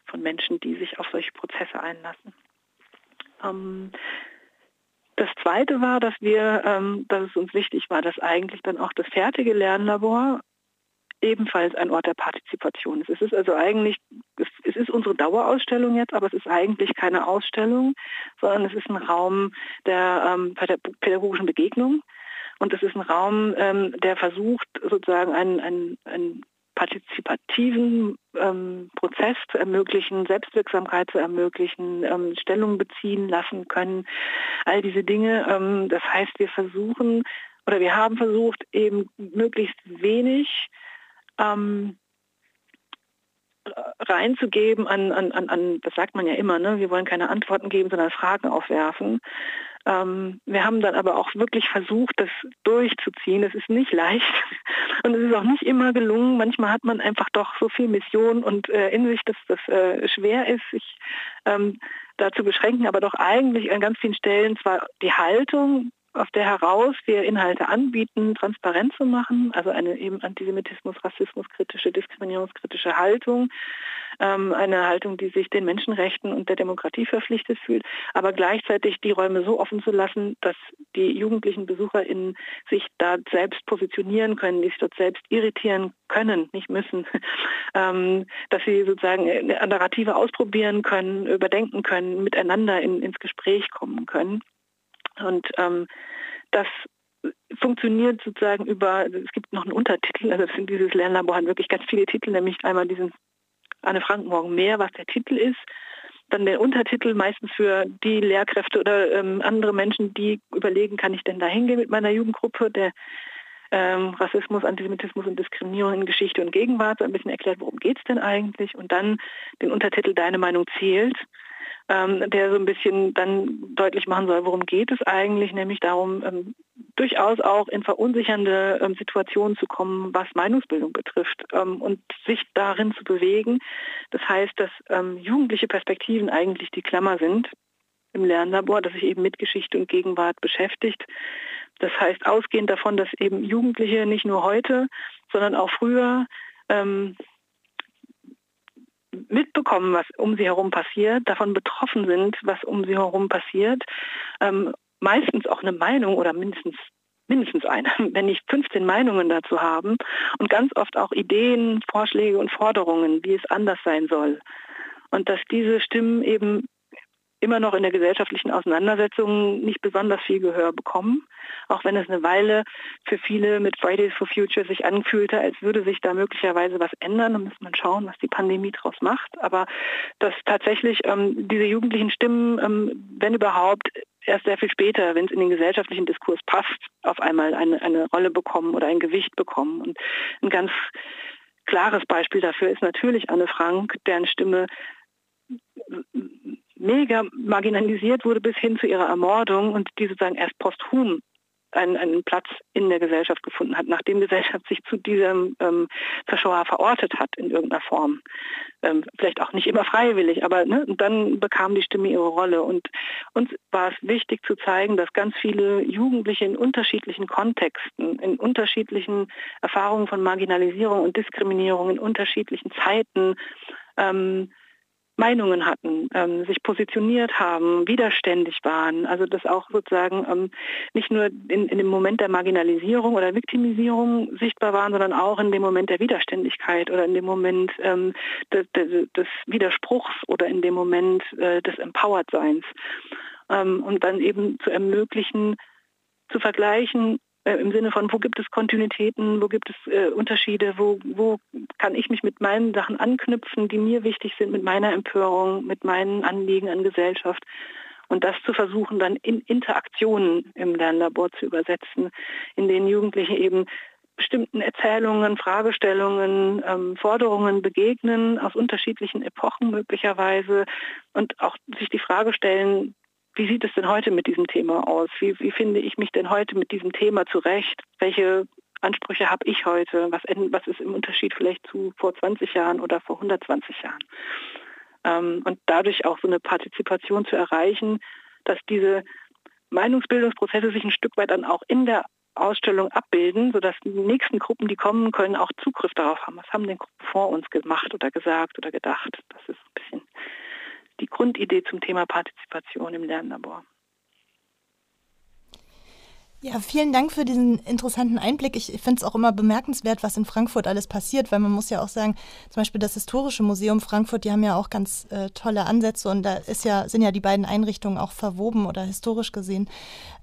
S3: von Menschen, die sich auf solche Prozesse einlassen. Ähm, das Zweite war, dass wir, ähm, dass es uns wichtig war, dass eigentlich dann auch das fertige Lernlabor ebenfalls ein Ort der Partizipation ist. Es ist also eigentlich, es, ist unsere Dauerausstellung jetzt, aber es ist eigentlich keine Ausstellung, sondern es ist ein Raum der ähm, pädagogischen Begegnung. Und es ist ein Raum, ähm, der versucht, sozusagen einen, einen, einen partizipativen ähm, Prozess zu ermöglichen, Selbstwirksamkeit zu ermöglichen, Stellung beziehen lassen können, all diese Dinge. Das heißt, wir versuchen oder wir haben versucht, eben möglichst wenig ähm, reinzugeben an, an, an, das sagt man ja immer, ne? wir wollen keine Antworten geben, sondern Fragen aufwerfen. Ähm, wir haben dann aber auch wirklich versucht, das durchzuziehen. Es ist nicht leicht und es ist auch nicht immer gelungen. Manchmal hat man einfach doch so viel Mission und äh, in sich, dass das äh, schwer ist, sich ähm, da zu beschränken, aber doch eigentlich an ganz vielen Stellen zwar die Haltung aus der heraus wir Inhalte anbieten, transparent zu machen, also eine eben Antisemitismus, Rassismus kritische, diskriminierungskritische Haltung, ähm, eine Haltung, die sich den Menschenrechten und der Demokratie verpflichtet fühlt, aber gleichzeitig die Räume so offen zu lassen, dass die jugendlichen BesucherInnen sich da selbst positionieren können, die sich dort selbst irritieren können, nicht müssen, ähm, dass sie sozusagen Narrative ausprobieren können, überdenken können, miteinander in, ins Gespräch kommen können. Und ähm, das funktioniert sozusagen über, es gibt noch einen Untertitel, also dieses Lernlabor hat wirklich ganz viele Titel, nämlich einmal diesen Anne Frank morgen mehr, was der Titel ist, dann der Untertitel meistens für die Lehrkräfte oder ähm, andere Menschen, die überlegen, kann ich denn da hingehen mit meiner Jugendgruppe, der ähm, Rassismus, Antisemitismus und Diskriminierung in Geschichte und Gegenwart, so ein bisschen erklärt, worum geht es denn eigentlich? Und dann den Untertitel Deine Meinung zählt, ähm, der so ein bisschen dann deutlich machen soll, worum geht es eigentlich, nämlich darum, ähm, durchaus auch in verunsichernde ähm, Situationen zu kommen, was Meinungsbildung betrifft ähm, und sich darin zu bewegen. Das heißt, dass ähm, jugendliche Perspektiven eigentlich die Klammer sind im Lernlabor, das sich eben mit Geschichte und Gegenwart beschäftigt. Das heißt, ausgehend davon, dass eben Jugendliche nicht nur heute, sondern auch früher ähm, mitbekommen, was um sie herum passiert, davon betroffen sind, was um sie herum passiert, ähm, meistens auch eine Meinung oder mindestens mindestens eine, wenn nicht 15 Meinungen dazu haben und ganz oft auch Ideen, Vorschläge und Forderungen, wie es anders sein soll. Und dass diese Stimmen eben immer noch in der gesellschaftlichen Auseinandersetzung nicht besonders viel Gehör bekommen, auch wenn es eine Weile für viele mit Fridays for Future sich anfühlte, als würde sich da möglicherweise was ändern. Da muss man schauen, was die Pandemie daraus macht. Aber dass tatsächlich ähm, diese jugendlichen Stimmen, ähm, wenn überhaupt, erst sehr viel später, wenn es in den gesellschaftlichen Diskurs passt, auf einmal eine, eine Rolle bekommen oder ein Gewicht bekommen. Und ein ganz klares Beispiel dafür ist natürlich Anne Frank, deren Stimme mega marginalisiert wurde bis hin zu ihrer Ermordung und die sozusagen erst posthum einen, einen Platz in der Gesellschaft gefunden hat, nachdem Gesellschaft sich zu diesem ähm, Verschauer verortet hat in irgendeiner Form. Ähm, vielleicht auch nicht immer freiwillig, aber ne, dann bekam die Stimme ihre Rolle. Und uns war es wichtig zu zeigen, dass ganz viele Jugendliche in unterschiedlichen Kontexten, in unterschiedlichen Erfahrungen von Marginalisierung und Diskriminierung, in unterschiedlichen Zeiten ähm, Meinungen hatten, ähm, sich positioniert haben, widerständig waren. Also das auch sozusagen ähm, nicht nur in, in, dem Moment der Marginalisierung oder Viktimisierung sichtbar waren, sondern auch in dem Moment der Widerständigkeit oder in dem Moment ähm, des, des, Widerspruchs oder in dem Moment äh, des Empowered-Seins. Ähm, und dann eben zu ermöglichen, zu vergleichen, äh, im Sinne von, wo gibt es Kontinuitäten, wo gibt es äh, Unterschiede, wo, wo kann ich mich mit meinen Sachen anknüpfen, die mir wichtig sind, mit meiner Empörung, mit meinen Anliegen an Gesellschaft. Und das zu versuchen, dann in Interaktionen im Lernlabor zu übersetzen, in denen Jugendliche eben bestimmten Erzählungen, Fragestellungen, ähm, Forderungen begegnen, aus unterschiedlichen Epochen möglicherweise und auch sich die Frage stellen, wie sieht es denn heute mit diesem Thema aus? Wie, wie finde ich mich denn heute mit diesem Thema zurecht? Welche Ansprüche habe ich heute? Was, was ist im Unterschied vielleicht zu vor 20 Jahren oder vor 120 Jahren? Ähm, und dadurch auch so eine Partizipation zu erreichen, dass diese Meinungsbildungsprozesse sich ein Stück weit dann auch in der Ausstellung abbilden, sodass die nächsten Gruppen, die kommen können, auch Zugriff darauf haben. Was haben denn Gruppen vor uns gemacht oder gesagt oder gedacht? Das ist ein bisschen die Grundidee zum Thema Partizipation im Lernlabor.
S1: Ja, vielen Dank für diesen interessanten Einblick. Ich finde es auch immer bemerkenswert, was in Frankfurt alles passiert, weil man muss ja auch sagen, zum Beispiel das Historische Museum Frankfurt, die haben ja auch ganz äh, tolle Ansätze und da ist ja, sind ja die beiden Einrichtungen auch verwoben oder historisch gesehen.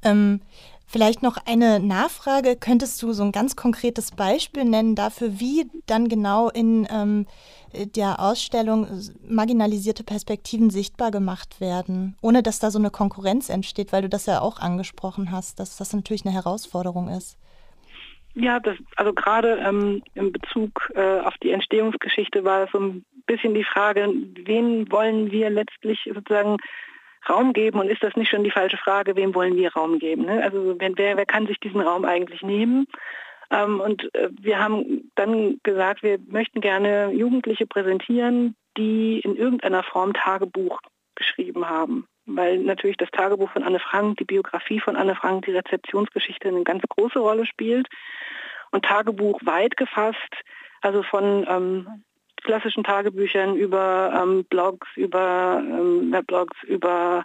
S1: Ähm, Vielleicht noch eine Nachfrage. Könntest du so ein ganz konkretes Beispiel nennen dafür, wie dann genau in ähm, der Ausstellung marginalisierte Perspektiven sichtbar gemacht werden, ohne dass da so eine Konkurrenz entsteht, weil du das ja auch angesprochen hast, dass das natürlich eine Herausforderung ist?
S3: Ja, das, also gerade ähm, in Bezug äh, auf die Entstehungsgeschichte war es so ein bisschen die Frage, wen wollen wir letztlich sozusagen Raum geben und ist das nicht schon die falsche Frage, wem wollen wir Raum geben? Ne? Also wer, wer kann sich diesen Raum eigentlich nehmen? Ähm, und äh, wir haben dann gesagt, wir möchten gerne Jugendliche präsentieren, die in irgendeiner Form Tagebuch geschrieben haben. Weil natürlich das Tagebuch von Anne Frank, die Biografie von Anne Frank, die Rezeptionsgeschichte eine ganz große Rolle spielt. Und Tagebuch weit gefasst, also von ähm, klassischen Tagebüchern über ähm, Blogs, über ähm, Weblogs, über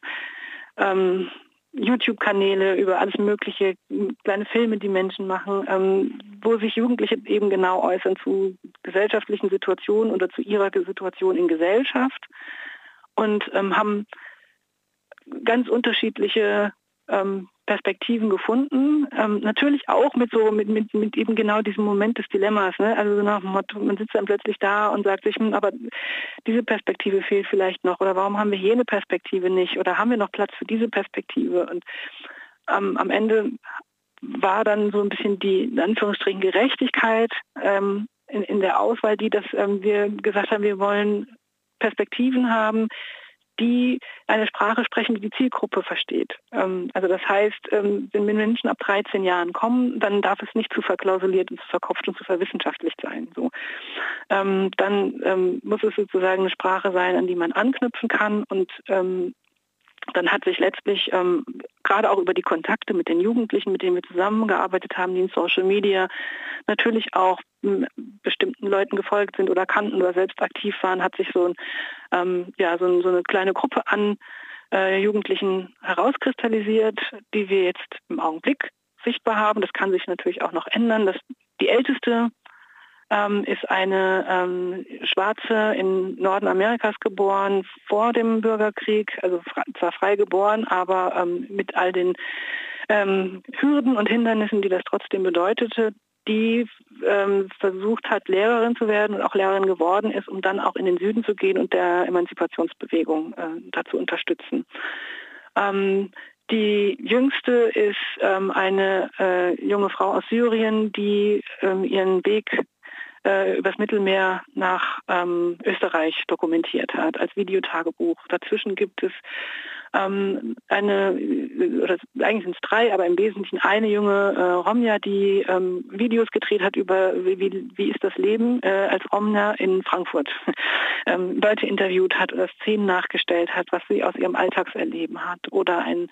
S3: ähm, YouTube-Kanäle, über alles mögliche, kleine Filme, die Menschen machen, ähm, wo sich Jugendliche eben genau äußern zu gesellschaftlichen Situationen oder zu ihrer Situation in Gesellschaft und ähm, haben ganz unterschiedliche ähm, Perspektiven gefunden. Ähm, natürlich auch mit so mit, mit, mit eben genau diesem Moment des Dilemmas. Ne? Also so nach dem Motto, man sitzt dann plötzlich da und sagt sich, hm, aber diese Perspektive fehlt vielleicht noch oder warum haben wir jene Perspektive nicht oder haben wir noch Platz für diese Perspektive? Und ähm, am Ende war dann so ein bisschen die in Anführungsstrichen Gerechtigkeit ähm, in, in, der Auswahl, die, dass ähm, wir gesagt haben, wir wollen Perspektiven haben, die eine Sprache sprechen, die die Zielgruppe versteht. Ähm, also das heißt, ähm, wenn Menschen ab 13 Jahren kommen, dann darf es nicht zu verklausuliert und zu verkopft und zu verwissenschaftlicht sein. So. Ähm, dann muss es sozusagen eine Sprache sein, an die man anknüpfen kann und dann hat sich letztlich ähm, gerade auch über die Kontakte mit den Jugendlichen, mit denen wir zusammengearbeitet haben, die in Social Media natürlich auch m, bestimmten Leuten gefolgt sind oder kannten oder selbst aktiv waren, hat sich so, ein, ähm, ja, so, ein, so eine kleine Gruppe an äh, Jugendlichen herauskristallisiert, die wir jetzt im Augenblick sichtbar haben. Das kann sich natürlich auch noch ändern. Das, die älteste ähm, ist eine ähm, Schwarze in Norden Amerikas geboren, vor dem Bürgerkrieg, also zwar frei geboren, aber ähm, mit all den ähm, Hürden und Hindernissen, die das trotzdem bedeutete, die ähm, versucht hat, Lehrerin zu werden und auch Lehrerin geworden ist, um dann auch in den Süden zu gehen und der Emanzipationsbewegung äh, dazu unterstützen. Ähm, die jüngste ist ähm, eine äh, junge Frau aus Syrien, die ähm, ihren Weg äh, übers Mittelmeer nach ähm, Österreich dokumentiert hat, als Videotagebuch. Dazwischen gibt es ähm, eine, oder eigentlich sind es drei, aber im Wesentlichen eine junge äh, Romja, die ähm, Videos gedreht hat über, wie, wie ist das Leben äh, als Romja in Frankfurt. ähm, Leute interviewt hat oder Szenen nachgestellt hat, was sie aus ihrem Alltagserleben hat. Oder ein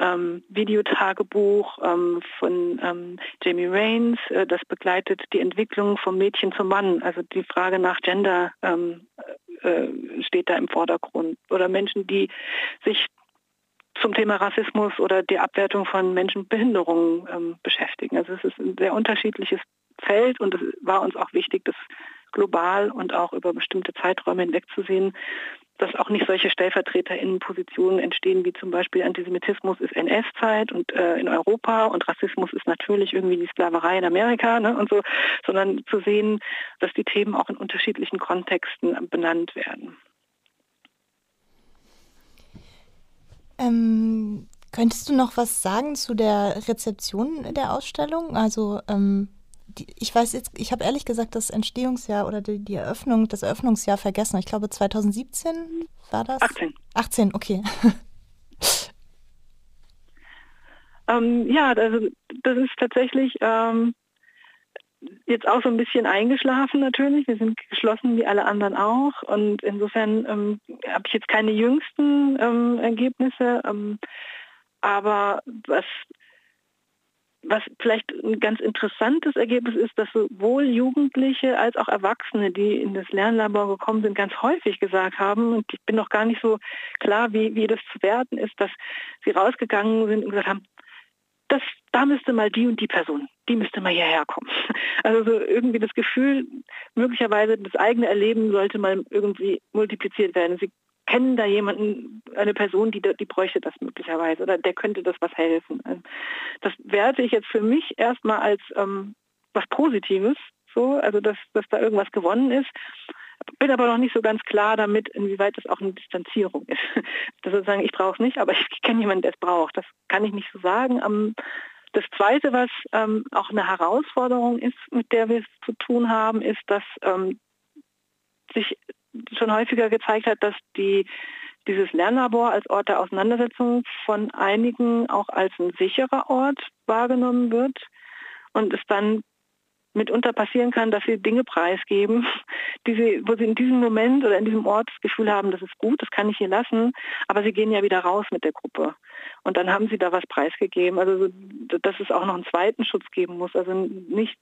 S3: ähm, Videotagebuch ähm, von ähm, Jamie Rains. Äh, das begleitet die Entwicklung vom Mädchen zum Mann. Also die Frage nach Gender ähm, äh, steht da im Vordergrund. Oder Menschen, die sich zum Thema Rassismus oder die Abwertung von Menschenbehinderungen ähm, beschäftigen. Also es ist ein sehr unterschiedliches Feld und es war uns auch wichtig, das global und auch über bestimmte Zeiträume hinwegzusehen, dass auch nicht solche Stellvertreterinnenpositionen entstehen, wie zum Beispiel Antisemitismus ist NS-Zeit und äh, in Europa und Rassismus ist natürlich irgendwie die Sklaverei in Amerika ne, und so, sondern zu sehen, dass die Themen auch in unterschiedlichen Kontexten benannt werden.
S1: Ähm, könntest du noch was sagen zu der Rezeption der Ausstellung? Also ähm die, ich weiß jetzt, ich habe ehrlich gesagt das Entstehungsjahr oder die, die, Eröffnung, das Eröffnungsjahr vergessen. Ich glaube 2017 war das?
S3: 18.
S1: 18, okay.
S3: ähm, ja, also das ist tatsächlich ähm, jetzt auch so ein bisschen eingeschlafen natürlich. Wir sind geschlossen wie alle anderen auch und insofern ähm, habe ich jetzt keine jüngsten ähm, Ergebnisse. Ähm, aber was was vielleicht ein ganz interessantes Ergebnis ist, dass sowohl Jugendliche als auch Erwachsene, die in das Lernlabor gekommen sind, ganz häufig gesagt haben, und ich bin noch gar nicht so klar, wie, wie das zu werten ist, dass sie rausgegangen sind und gesagt haben, das, da müsste mal die und die Person, die müsste mal hierher kommen. Also so irgendwie das Gefühl, möglicherweise das eigene Erleben sollte mal irgendwie multipliziert werden. Sie kennen da jemanden, eine Person, die, die bräuchte das möglicherweise oder der könnte das was helfen. Also das werte ich jetzt für mich erstmal als ähm, was Positives, so, also dass, dass da irgendwas gewonnen ist. Bin aber noch nicht so ganz klar damit, inwieweit das auch eine Distanzierung ist. Das sozusagen, ich brauche es nicht, aber ich kenne jemanden, der es braucht. Das kann ich nicht so sagen. Ähm, das Zweite, was ähm, auch eine Herausforderung ist, mit der wir es zu tun haben, ist, dass ähm, sich schon häufiger gezeigt hat, dass die, dieses Lernlabor als Ort der Auseinandersetzung von einigen auch als ein sicherer Ort wahrgenommen wird und es dann mitunter passieren kann, dass sie Dinge preisgeben, die sie, wo sie in diesem Moment oder in diesem Ort das Gefühl haben, das ist gut, das kann ich hier lassen, aber sie gehen ja wieder raus mit der Gruppe. Und dann haben sie da was preisgegeben. Also dass es auch noch einen zweiten Schutz geben muss. Also nicht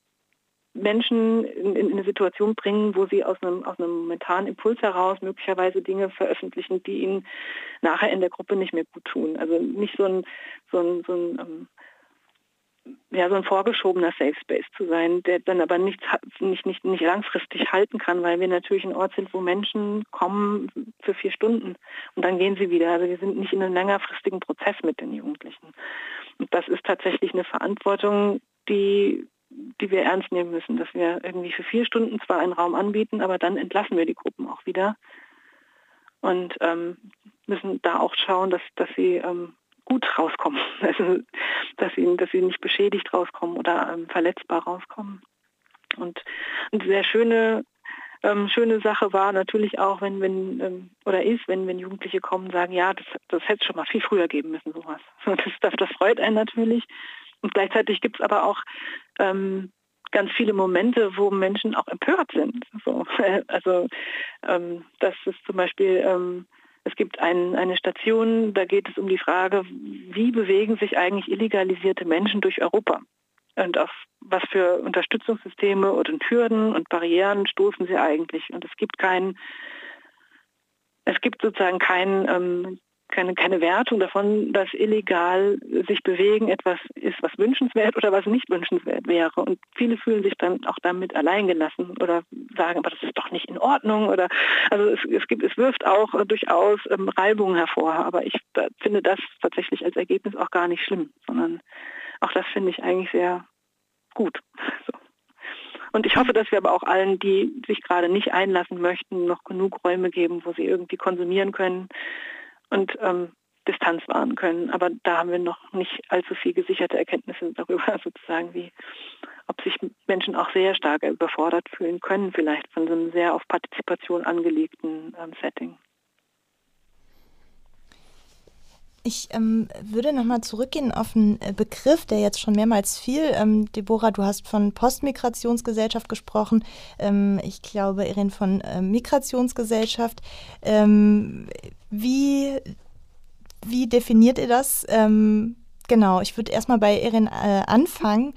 S3: Menschen in, in, eine Situation bringen, wo sie aus einem, aus einem momentanen Impuls heraus möglicherweise Dinge veröffentlichen, die ihnen nachher in der Gruppe nicht mehr gut tun. Also nicht so ein, so ein, so ein ähm, ja, so ein vorgeschobener Safe Space zu sein, der dann aber nicht, nicht, nicht, nicht langfristig halten kann, weil wir natürlich ein Ort sind, wo Menschen kommen für vier Stunden und dann gehen sie wieder. Also wir sind nicht in einem längerfristigen Prozess mit den Jugendlichen. Und das ist tatsächlich eine Verantwortung, die die wir ernst nehmen müssen, dass wir irgendwie für vier Stunden zwar einen Raum anbieten, aber dann entlassen wir die Gruppen auch wieder und ähm, müssen da auch schauen, dass, dass sie ähm, gut rauskommen, also, dass, sie, dass sie nicht beschädigt rauskommen oder ähm, verletzbar rauskommen. Und eine sehr schöne, ähm, schöne Sache war natürlich auch, wenn, wenn ähm, oder ist, wenn, wenn Jugendliche kommen und sagen, ja, das, das hätte es schon mal viel früher geben müssen, sowas. Das, das, das freut einen natürlich. Und gleichzeitig gibt es aber auch ähm, ganz viele Momente, wo Menschen auch empört sind. So, also ähm, das ist zum Beispiel, ähm, es gibt ein, eine Station, da geht es um die Frage, wie bewegen sich eigentlich illegalisierte Menschen durch Europa? Und auf was für Unterstützungssysteme oder Hürden und Barrieren stoßen sie eigentlich? Und es gibt keinen, es gibt sozusagen keinen ähm, keine, keine Wertung davon, dass illegal sich bewegen etwas ist, was wünschenswert oder was nicht wünschenswert wäre. Und viele fühlen sich dann auch damit alleingelassen oder sagen, aber das ist doch nicht in Ordnung oder also es, es gibt, es wirft auch durchaus ähm, Reibungen hervor. Aber ich äh, finde das tatsächlich als Ergebnis auch gar nicht schlimm, sondern auch das finde ich eigentlich sehr gut. So. Und ich hoffe, dass wir aber auch allen, die sich gerade nicht einlassen möchten, noch genug Räume geben, wo sie irgendwie konsumieren können und ähm, Distanz wahren können. Aber da haben wir noch nicht allzu viel gesicherte Erkenntnisse darüber, sozusagen, wie ob sich Menschen auch sehr stark überfordert fühlen können, vielleicht von so einem sehr auf Partizipation angelegten ähm, Setting.
S1: Ich ähm, würde nochmal zurückgehen auf einen äh, Begriff, der jetzt schon mehrmals fiel. Ähm, Deborah, du hast von Postmigrationsgesellschaft gesprochen. Ähm, ich glaube, Erin von äh, Migrationsgesellschaft. Ähm, wie, wie definiert ihr das? Ähm, genau, ich würde erstmal bei Erin äh, anfangen.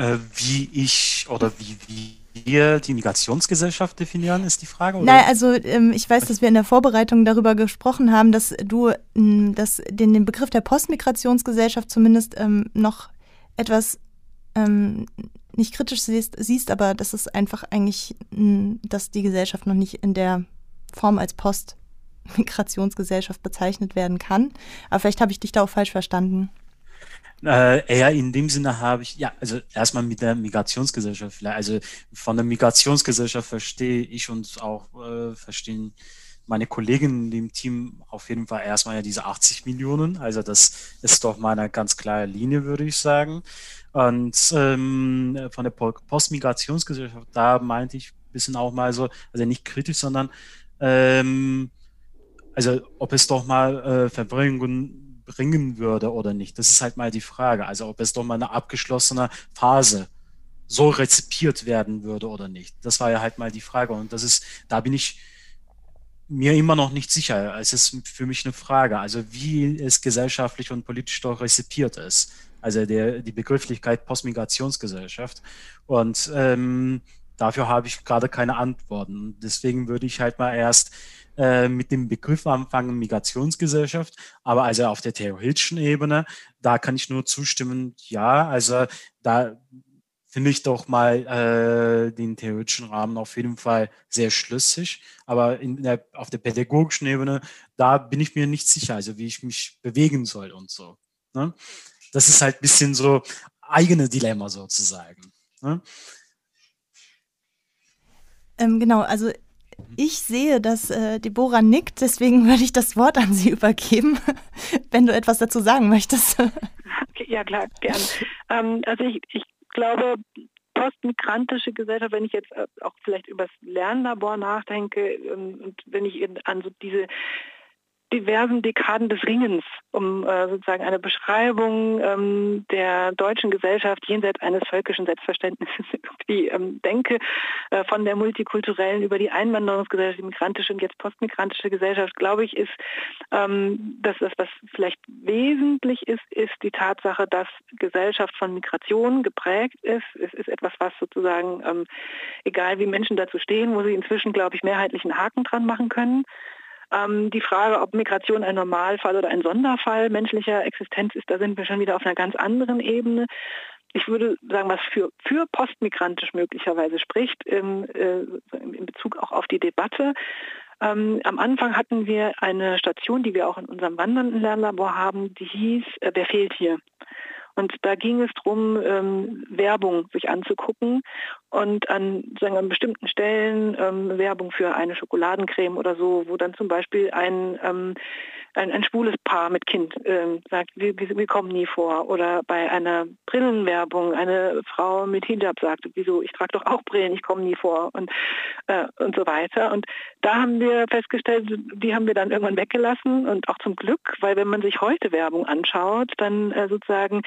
S2: Äh, wie ich oder wie, wir die Migrationsgesellschaft definieren, ist die Frage?
S1: Oder? Nein, also ähm, ich weiß, dass wir in der Vorbereitung darüber gesprochen haben, dass du ähm, dass den, den Begriff der Postmigrationsgesellschaft zumindest ähm, noch etwas ähm, nicht kritisch siehst, siehst, aber das ist einfach eigentlich, dass die Gesellschaft noch nicht in der Form als Postmigrationsgesellschaft bezeichnet werden kann. Aber vielleicht habe ich dich da auch falsch verstanden.
S2: Äh, eher in dem Sinne habe ich, ja, also erstmal mit der Migrationsgesellschaft vielleicht. Also von der Migrationsgesellschaft verstehe ich und auch äh, verstehen meine Kollegen im Team auf jeden Fall erstmal ja diese 80 Millionen. Also das ist doch mal eine ganz klare Linie, würde ich sagen. Und ähm, von der Postmigrationsgesellschaft, da meinte ich ein bisschen auch mal so, also nicht kritisch, sondern ähm, also ob es doch mal äh, Verbringungen bringen würde oder nicht. Das ist halt mal die Frage. Also ob es doch mal eine abgeschlossene Phase so rezipiert werden würde oder nicht. Das war ja halt mal die Frage. Und das ist, da bin ich mir immer noch nicht sicher. Es ist für mich eine Frage. Also wie es gesellschaftlich und politisch doch rezipiert ist. Also der, die Begrifflichkeit Postmigrationsgesellschaft. Und ähm, dafür habe ich gerade keine Antworten. Deswegen würde ich halt mal erst äh, mit dem Begriff anfangen, Migrationsgesellschaft, aber also auf der theoretischen Ebene, da kann ich nur zustimmen, ja, also da finde ich doch mal äh, den theoretischen Rahmen auf jeden Fall sehr schlüssig. Aber der, auf der pädagogischen Ebene, da bin ich mir nicht sicher, also wie ich mich bewegen soll und so. Ne? Das ist halt ein bisschen so eigene Dilemma sozusagen. Ne?
S1: Ähm, genau, also ich sehe, dass äh, Deborah nickt, deswegen würde ich das Wort an sie übergeben, wenn du etwas dazu sagen möchtest.
S3: Okay, ja, klar, gern. Ähm, also ich, ich glaube, postmigrantische Gesellschaft, wenn ich jetzt äh, auch vielleicht über das Lernlabor nachdenke ähm, und wenn ich an so diese diversen Dekaden des Ringens, um äh, sozusagen eine Beschreibung ähm, der deutschen Gesellschaft jenseits eines völkischen Selbstverständnisses irgendwie ähm, denke, äh, von der multikulturellen über die Einwanderungsgesellschaft, die migrantische und jetzt postmigrantische Gesellschaft, glaube ich, ist, ähm, dass das, was vielleicht wesentlich ist, ist die Tatsache, dass Gesellschaft von Migration geprägt ist. Es ist etwas, was sozusagen, ähm, egal wie Menschen dazu stehen, wo sie inzwischen, glaube ich, mehrheitlich einen Haken dran machen können, ähm, die Frage, ob Migration ein Normalfall oder ein Sonderfall menschlicher Existenz ist, da sind wir schon wieder auf einer ganz anderen Ebene. Ich würde sagen, was für, für postmigrantisch möglicherweise spricht, im, äh, in Bezug auch auf die Debatte. Ähm, am Anfang hatten wir eine Station, die wir auch in unserem wandernden Lernlabor haben, die hieß äh, Wer fehlt hier? Und da ging es darum, ähm, Werbung sich anzugucken und an, sagen, an bestimmten Stellen ähm, Werbung für eine Schokoladencreme oder so, wo dann zum Beispiel ein ähm, ein, ein schwules Paar mit Kind ähm, sagt, wir, wir, kommen nie vor. Oder bei einer Brillenwerbung eine Frau mit Hijab sagt, wieso, ich trage doch auch Brillen, ich komme nie vor und, äh, und so weiter. Und da haben wir festgestellt, die haben wir dann irgendwann weggelassen und auch zum Glück, weil wenn man sich heute Werbung anschaut, dann äh, sozusagen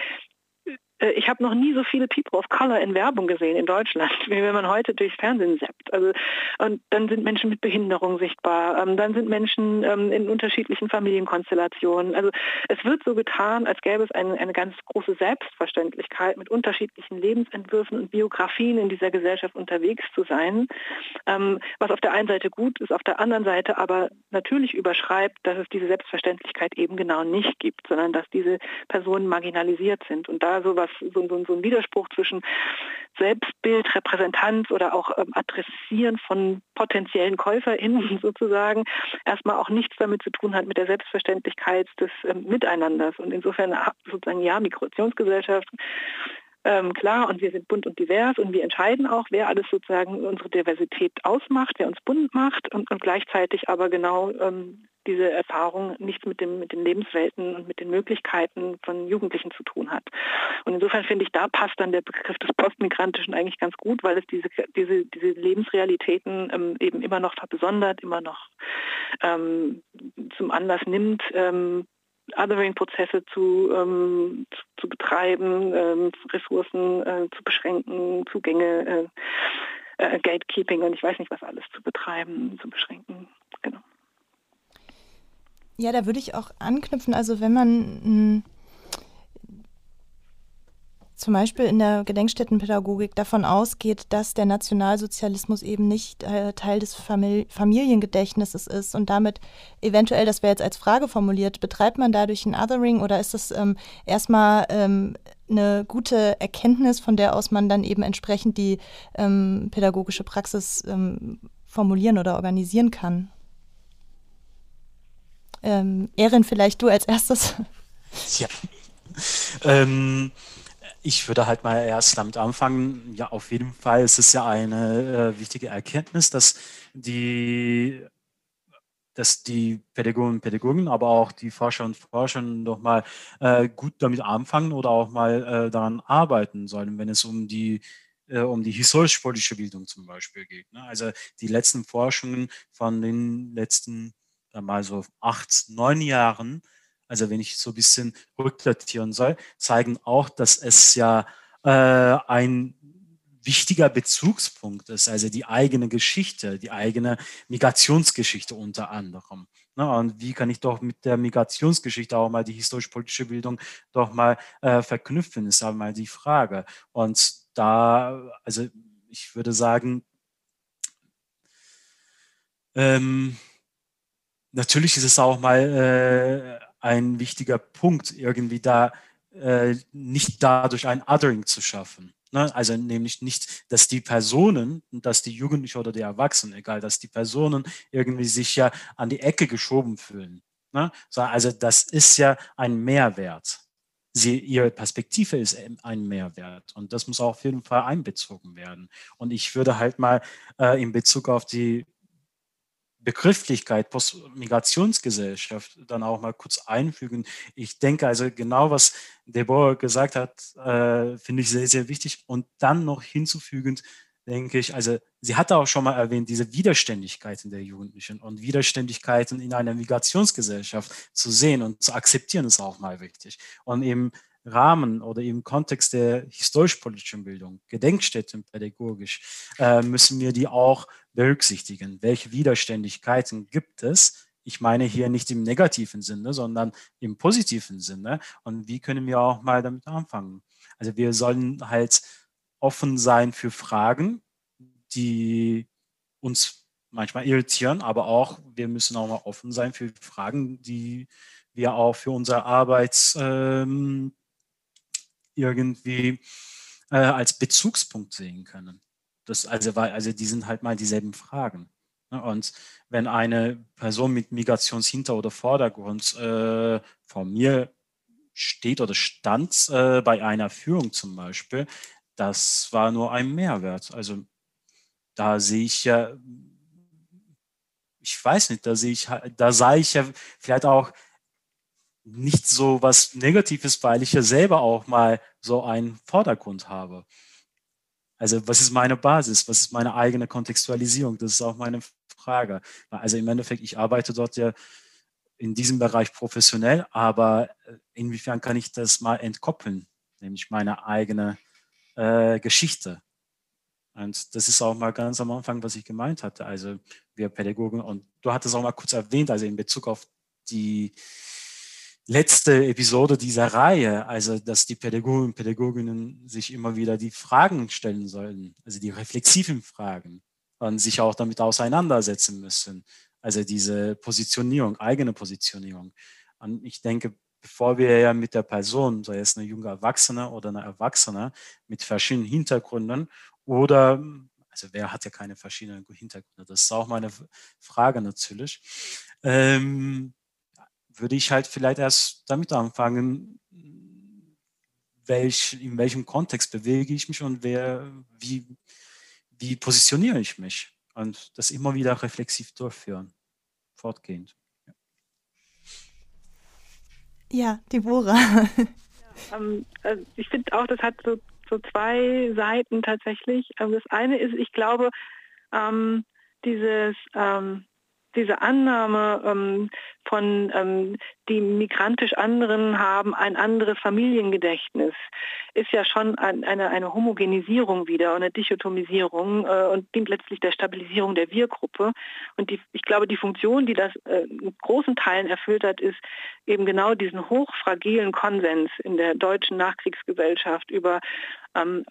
S3: ich habe noch nie so viele People of Color in Werbung gesehen in Deutschland, wie wenn man heute durchs Fernsehen zappt. Also, und dann sind Menschen mit Behinderung sichtbar, ähm, dann sind Menschen ähm, in unterschiedlichen Familienkonstellationen. Also es wird so getan, als gäbe es eine, eine ganz große Selbstverständlichkeit, mit unterschiedlichen Lebensentwürfen und Biografien in dieser Gesellschaft unterwegs zu sein, ähm, was auf der einen Seite gut ist, auf der anderen Seite aber natürlich überschreibt, dass es diese Selbstverständlichkeit eben genau nicht gibt, sondern dass diese Personen marginalisiert sind. Und da sowas, so, so, so ein Widerspruch zwischen Selbstbild, Repräsentanz oder auch ähm, Adressieren von potenziellen KäuferInnen sozusagen erstmal auch nichts damit zu tun hat mit der Selbstverständlichkeit des ähm, Miteinanders. Und insofern sozusagen ja, Migrationsgesellschaft ähm, klar, und wir sind bunt und divers und wir entscheiden auch, wer alles sozusagen unsere Diversität ausmacht, wer uns bunt macht und, und gleichzeitig aber genau ähm, diese Erfahrung nichts mit, dem, mit den Lebenswelten und mit den Möglichkeiten von Jugendlichen zu tun hat. Und insofern finde ich, da passt dann der Begriff des Postmigrantischen eigentlich ganz gut, weil es diese, diese, diese Lebensrealitäten ähm, eben immer noch besondert, immer noch ähm, zum Anlass nimmt, ähm, Othering-Prozesse zu, ähm, zu, zu, betreiben, ähm, Ressourcen äh, zu beschränken, Zugänge, äh, äh, Gatekeeping und ich weiß nicht was alles zu betreiben, zu beschränken. Genau.
S1: Ja, da würde ich auch anknüpfen. Also wenn man hm, zum Beispiel in der Gedenkstättenpädagogik davon ausgeht, dass der Nationalsozialismus eben nicht äh, Teil des Famili Familiengedächtnisses ist und damit eventuell, das wäre jetzt als Frage formuliert, betreibt man dadurch ein Othering oder ist das ähm, erstmal ähm, eine gute Erkenntnis, von der aus man dann eben entsprechend die ähm, pädagogische Praxis ähm, formulieren oder organisieren kann? Ähm, Erin, vielleicht du als erstes.
S2: Ja. Ähm, ich würde halt mal erst damit anfangen. Ja, auf jeden Fall ist es ja eine äh, wichtige Erkenntnis, dass die, dass die Pädagogen und Pädagogen, aber auch die Forscher und Forscher nochmal äh, gut damit anfangen oder auch mal äh, daran arbeiten sollen, wenn es um die äh, um die historisch-politische Bildung zum Beispiel geht. Ne? Also die letzten Forschungen von den letzten mal so acht, neun Jahren, also wenn ich so ein bisschen rückdatieren soll, zeigen auch, dass es ja äh, ein wichtiger Bezugspunkt ist, also die eigene Geschichte, die eigene Migrationsgeschichte unter anderem. Ne? Und wie kann ich doch mit der Migrationsgeschichte auch mal die historisch-politische Bildung doch mal äh, verknüpfen, ist halt mal die Frage. Und da, also ich würde sagen, ähm, natürlich ist es auch mal äh, ein wichtiger Punkt, irgendwie da äh, nicht dadurch ein Othering zu schaffen. Ne? Also nämlich nicht, dass die Personen, dass die Jugendlichen oder die Erwachsenen, egal, dass die Personen irgendwie sich ja an die Ecke geschoben fühlen. Ne? Also das ist ja ein Mehrwert. Sie, ihre Perspektive ist ein Mehrwert und das muss auch auf jeden Fall einbezogen werden. Und ich würde halt mal äh, in Bezug auf die Begrifflichkeit Postmigrationsgesellschaft dann auch mal kurz einfügen. Ich denke also genau, was Deborah gesagt hat, äh, finde ich sehr, sehr wichtig. Und dann noch hinzufügend, denke ich, also sie hatte auch schon mal erwähnt, diese Widerständigkeiten der Jugendlichen und Widerständigkeiten in einer Migrationsgesellschaft zu sehen und zu akzeptieren, ist auch mal wichtig. Und eben Rahmen oder im Kontext der historisch-politischen Bildung, Gedenkstätten pädagogisch, äh, müssen wir die auch berücksichtigen. Welche Widerständigkeiten gibt es? Ich meine hier nicht im negativen Sinne, sondern im positiven Sinne. Und wie können wir auch mal damit anfangen? Also wir sollen halt offen sein für Fragen, die uns manchmal irritieren, aber auch wir müssen auch mal offen sein für Fragen, die wir auch für unsere Arbeit ähm, irgendwie äh, als Bezugspunkt sehen können. Das, also, weil, also die sind halt mal dieselben Fragen. Ne? Und wenn eine Person mit Migrationshinter- oder Vordergrund äh, vor mir steht oder stand äh, bei einer Führung zum Beispiel, das war nur ein Mehrwert. Also da sehe ich ja, ich weiß nicht, da sehe ich, da sah ich ja vielleicht auch nicht so was Negatives, weil ich ja selber auch mal so einen Vordergrund habe. Also was ist meine Basis? Was ist meine eigene Kontextualisierung? Das ist auch meine Frage. Also im Endeffekt, ich arbeite dort ja in diesem Bereich professionell, aber äh, inwiefern kann ich das mal entkoppeln? nämlich meine eigene äh, Geschichte. Und das ist auch mal ganz am Anfang, was ich gemeint hatte. Also wir Pädagogen, und du hattest auch mal kurz erwähnt, also in Bezug auf die letzte Episode dieser Reihe, also dass die Pädagogen und Pädagoginnen sich immer wieder die Fragen stellen sollen, also die reflexiven Fragen und sich auch damit auseinandersetzen müssen. Also diese Positionierung, eigene Positionierung. Und ich denke, bevor wir ja mit der Person, sei es eine junge Erwachsene oder eine Erwachsene mit verschiedenen Hintergründen oder, also wer hat ja keine verschiedenen Hintergründe, das ist auch meine Frage natürlich, ähm, würde ich halt vielleicht erst damit anfangen, welch, in welchem Kontext bewege ich mich und wer, wie, wie positioniere ich mich und das immer wieder reflexiv durchführen, fortgehend.
S1: Ja, Deborah.
S3: Ja, ähm, also ich finde auch, das hat so, so zwei Seiten tatsächlich. Also das eine ist, ich glaube, ähm, dieses ähm, diese Annahme ähm, von ähm, die migrantisch anderen haben ein anderes Familiengedächtnis ist ja schon ein, eine, eine Homogenisierung wieder, eine Dichotomisierung äh, und dient letztlich der Stabilisierung der Wir-Gruppe. Und die, ich glaube, die Funktion, die das äh, in großen Teilen erfüllt hat, ist eben genau diesen hochfragilen Konsens in der deutschen Nachkriegsgesellschaft über ähm,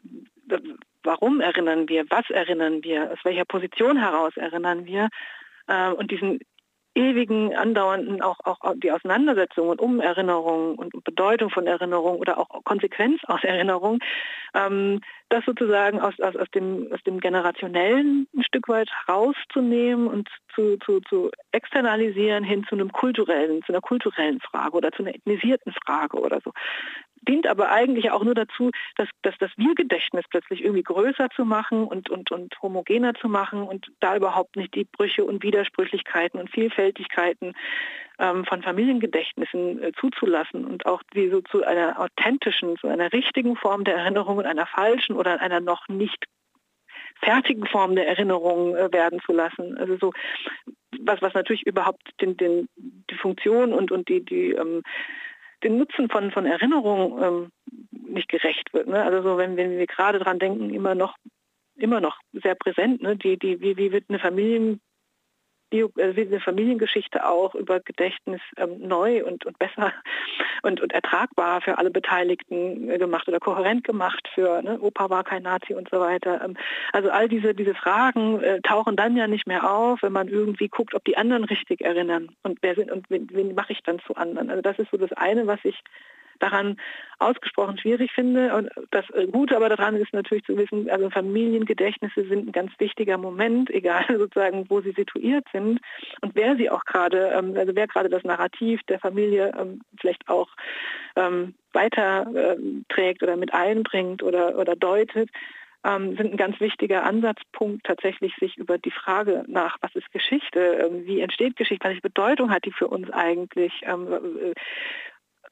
S3: warum erinnern wir, was erinnern wir, aus welcher Position heraus erinnern wir äh, und diesen ewigen, andauernden auch, auch die Auseinandersetzungen um Erinnerung und Bedeutung von Erinnerung oder auch Konsequenz aus Erinnerung, ähm, das sozusagen aus, aus, aus, dem, aus dem Generationellen ein Stück weit rauszunehmen und zu, zu, zu externalisieren hin zu einem kulturellen, zu einer kulturellen Frage oder zu einer ethnisierten Frage oder so dient aber eigentlich auch nur dazu, dass, dass das Wir-Gedächtnis plötzlich irgendwie größer zu machen und, und, und homogener zu machen und da überhaupt nicht die Brüche und Widersprüchlichkeiten und Vielfältigkeiten ähm, von Familiengedächtnissen äh, zuzulassen und auch die so zu einer authentischen, zu einer richtigen Form der Erinnerung und einer falschen oder einer noch nicht fertigen Form der Erinnerung äh, werden zu lassen. Also so was, was natürlich überhaupt den, den, die Funktion und, und die, die ähm, den Nutzen von, von Erinnerung ähm, nicht gerecht wird. Ne? Also so, wenn, wenn wir gerade dran denken, immer noch immer noch sehr präsent, ne? die, die, wie, wie wird eine Familien Bio, äh, eine Familiengeschichte auch über Gedächtnis ähm, neu und, und besser und, und ertragbar für alle Beteiligten äh, gemacht oder kohärent gemacht für ne, Opa war kein Nazi und so weiter. Ähm, also all diese, diese Fragen äh, tauchen dann ja nicht mehr auf, wenn man irgendwie guckt, ob die anderen richtig erinnern und wer sind und wen, wen mache ich dann zu anderen. Also das ist so das eine, was ich daran ausgesprochen schwierig finde. Und das Gute aber daran ist natürlich zu wissen, also Familiengedächtnisse sind ein ganz wichtiger Moment, egal sozusagen, wo sie situiert sind und wer sie auch gerade, ähm, also wer gerade das Narrativ der Familie ähm, vielleicht auch ähm, weiterträgt oder mit einbringt oder, oder deutet sind ein ganz wichtiger Ansatzpunkt, tatsächlich sich über die Frage nach, was ist Geschichte, wie entsteht Geschichte, welche Bedeutung hat die für uns eigentlich,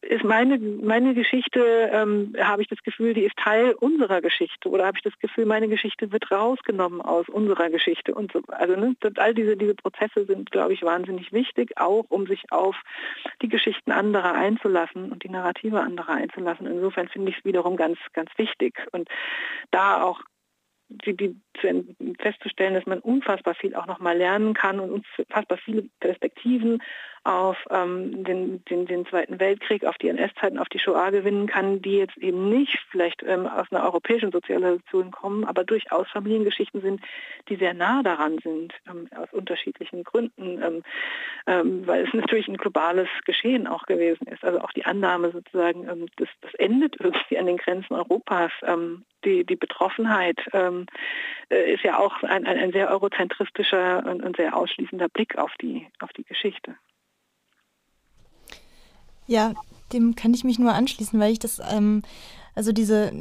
S3: ist meine, meine Geschichte, ähm, habe ich das Gefühl, die ist Teil unserer Geschichte oder habe ich das Gefühl, meine Geschichte wird rausgenommen aus unserer Geschichte und so. Also ne, all diese, diese Prozesse sind, glaube ich, wahnsinnig wichtig, auch um sich auf die Geschichten anderer einzulassen und die Narrative anderer einzulassen. Insofern finde ich es wiederum ganz, ganz wichtig und da auch die, die, festzustellen, dass man unfassbar viel auch nochmal lernen kann und unfassbar viele Perspektiven auf ähm, den, den, den Zweiten Weltkrieg, auf die NS-Zeiten, auf die Shoah gewinnen kann, die jetzt eben nicht vielleicht ähm, aus einer europäischen Sozialisation kommen, aber durchaus Familiengeschichten sind, die sehr nah daran sind, ähm, aus unterschiedlichen Gründen, ähm, ähm, weil es natürlich ein globales Geschehen auch gewesen ist. Also auch die Annahme sozusagen, ähm, das, das endet irgendwie an den Grenzen Europas. die, die Betroffenheit äh, ist ja auch ein, ein, ein sehr eurozentristischer und, und sehr ausschließender Blick auf die, auf die Geschichte.
S1: Ja, dem kann ich mich nur anschließen, weil ich das, ähm, also diese,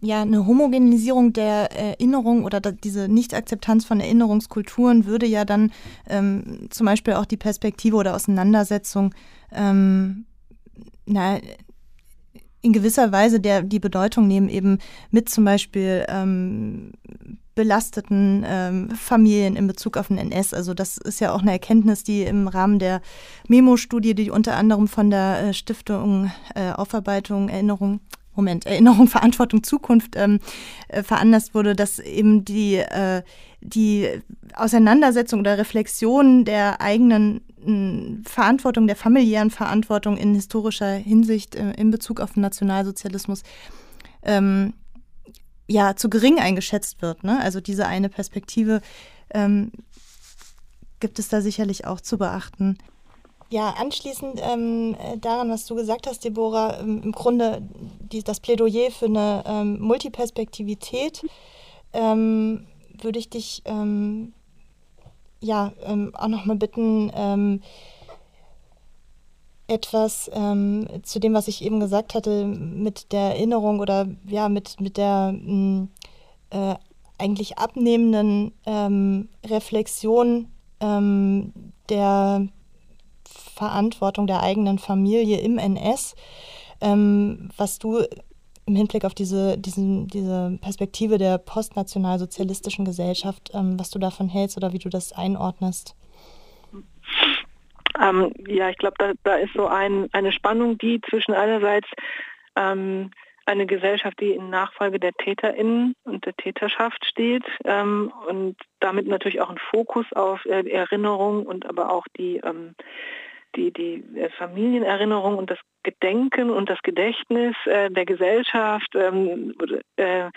S1: ja, eine Homogenisierung der Erinnerung oder diese Nichtakzeptanz von Erinnerungskulturen würde ja dann ähm, zum Beispiel auch die Perspektive oder Auseinandersetzung ähm, na, in gewisser Weise der, die Bedeutung nehmen, eben mit zum Beispiel ähm, belasteten ähm, Familien in Bezug auf den NS. Also das ist ja auch eine Erkenntnis, die im Rahmen der Memo-Studie, die unter anderem von der äh, Stiftung äh, Aufarbeitung, Erinnerung Moment, Erinnerung, Verantwortung, Zukunft ähm, äh, veranlasst wurde, dass eben die, äh, die Auseinandersetzung oder Reflexion der eigenen äh, Verantwortung, der familiären Verantwortung in historischer Hinsicht äh, in Bezug auf den Nationalsozialismus ähm, ja zu gering eingeschätzt wird. Ne? Also diese eine Perspektive ähm, gibt es da sicherlich auch zu beachten. Ja, anschließend ähm, daran, was du gesagt hast, Deborah, ähm, im Grunde die, das Plädoyer für eine ähm, Multiperspektivität, ähm, würde ich dich ähm, ja auch nochmal bitten, etwas zu dem, was ich eben gesagt hatte, mit der Erinnerung oder ja, mit, mit der mh, äh, eigentlich abnehmenden Reflexion der Verantwortung der eigenen Familie im NS, ähm, was du im Hinblick auf diese, diesen, diese Perspektive der postnationalsozialistischen Gesellschaft, ähm, was du davon hältst oder wie du das einordnest.
S3: Ähm, ja, ich glaube, da, da, ist so ein, eine Spannung, die zwischen einerseits ähm, eine Gesellschaft, die in Nachfolge der TäterInnen und der Täterschaft steht ähm, und damit natürlich auch ein Fokus auf äh, Erinnerung und aber auch die ähm, die, die äh, Familienerinnerung und das Gedenken und das Gedächtnis äh, der Gesellschaft ähm, äh,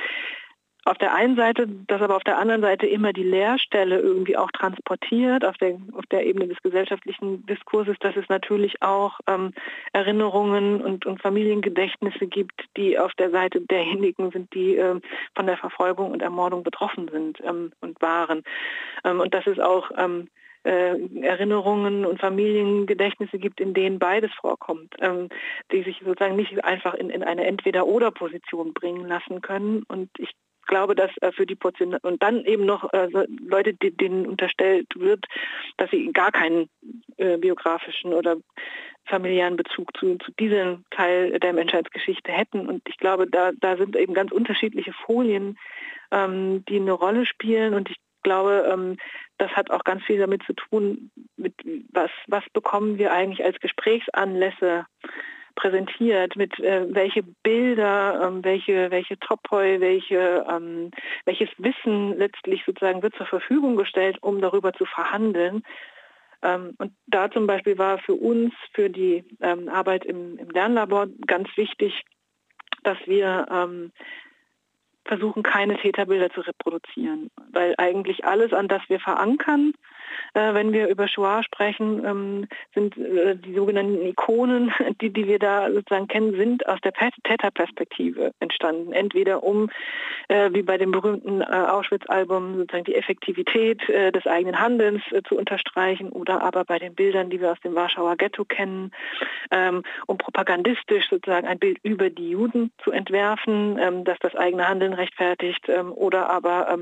S3: auf der einen Seite, das aber auf der anderen Seite immer die Leerstelle irgendwie auch transportiert auf der, auf der Ebene des gesellschaftlichen Diskurses, dass es natürlich auch ähm, Erinnerungen und, und Familiengedächtnisse gibt, die auf der Seite derjenigen sind, die ähm, von der Verfolgung und Ermordung betroffen sind ähm, und waren. Ähm, und das ist auch ähm, äh, Erinnerungen und Familiengedächtnisse gibt, in denen beides vorkommt, ähm, die sich sozusagen nicht einfach in, in eine Entweder-Oder-Position bringen lassen können. Und ich glaube, dass äh, für die Portion und dann eben noch äh, Leute, die, denen unterstellt wird, dass sie gar keinen äh, biografischen oder familiären Bezug zu, zu diesem Teil der Menschheitsgeschichte hätten. Und ich glaube, da, da sind eben ganz unterschiedliche Folien, ähm, die eine Rolle spielen. Und ich glaube, ähm, das hat auch ganz viel damit zu tun, mit was, was bekommen wir eigentlich als Gesprächsanlässe präsentiert, mit äh, welche Bilder, ähm, welche, welche Topoi, welche, ähm, welches Wissen letztlich sozusagen wird zur Verfügung gestellt, um darüber zu verhandeln. Ähm, und da zum Beispiel war für uns, für die ähm, Arbeit im, im, Lernlabor ganz wichtig, dass wir ähm, versuchen, keine Täterbilder zu reproduzieren, weil eigentlich alles, an das wir verankern, wenn wir über Shoah sprechen, ähm, sind äh, die sogenannten Ikonen, die, die wir da sozusagen kennen, sind aus der Täterperspektive entstanden. Entweder um, äh, wie bei dem berühmten Auschwitz-Album, sozusagen die Effektivität des eigenen Handelns zu unterstreichen oder aber bei den Bildern, die wir aus dem Warschauer Ghetto kennen, ähm, um propagandistisch sozusagen ein Bild über die Juden zu entwerfen, ähm, das das eigene Handeln rechtfertigt oder aber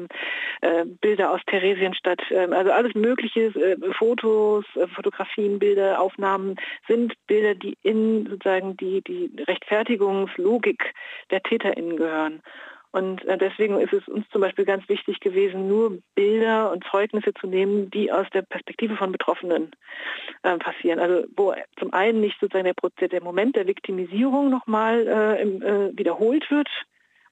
S3: Bilder aus Theresienstadt, also alles mögliche äh, Fotos, äh, Fotografien, Bilder, Aufnahmen sind Bilder, die in sozusagen die, die Rechtfertigungslogik der TäterInnen gehören. Und äh, deswegen ist es uns zum Beispiel ganz wichtig gewesen, nur Bilder und Zeugnisse zu nehmen, die aus der Perspektive von Betroffenen äh, passieren. Also wo zum einen nicht sozusagen der, der Moment der Viktimisierung nochmal äh, äh, wiederholt wird,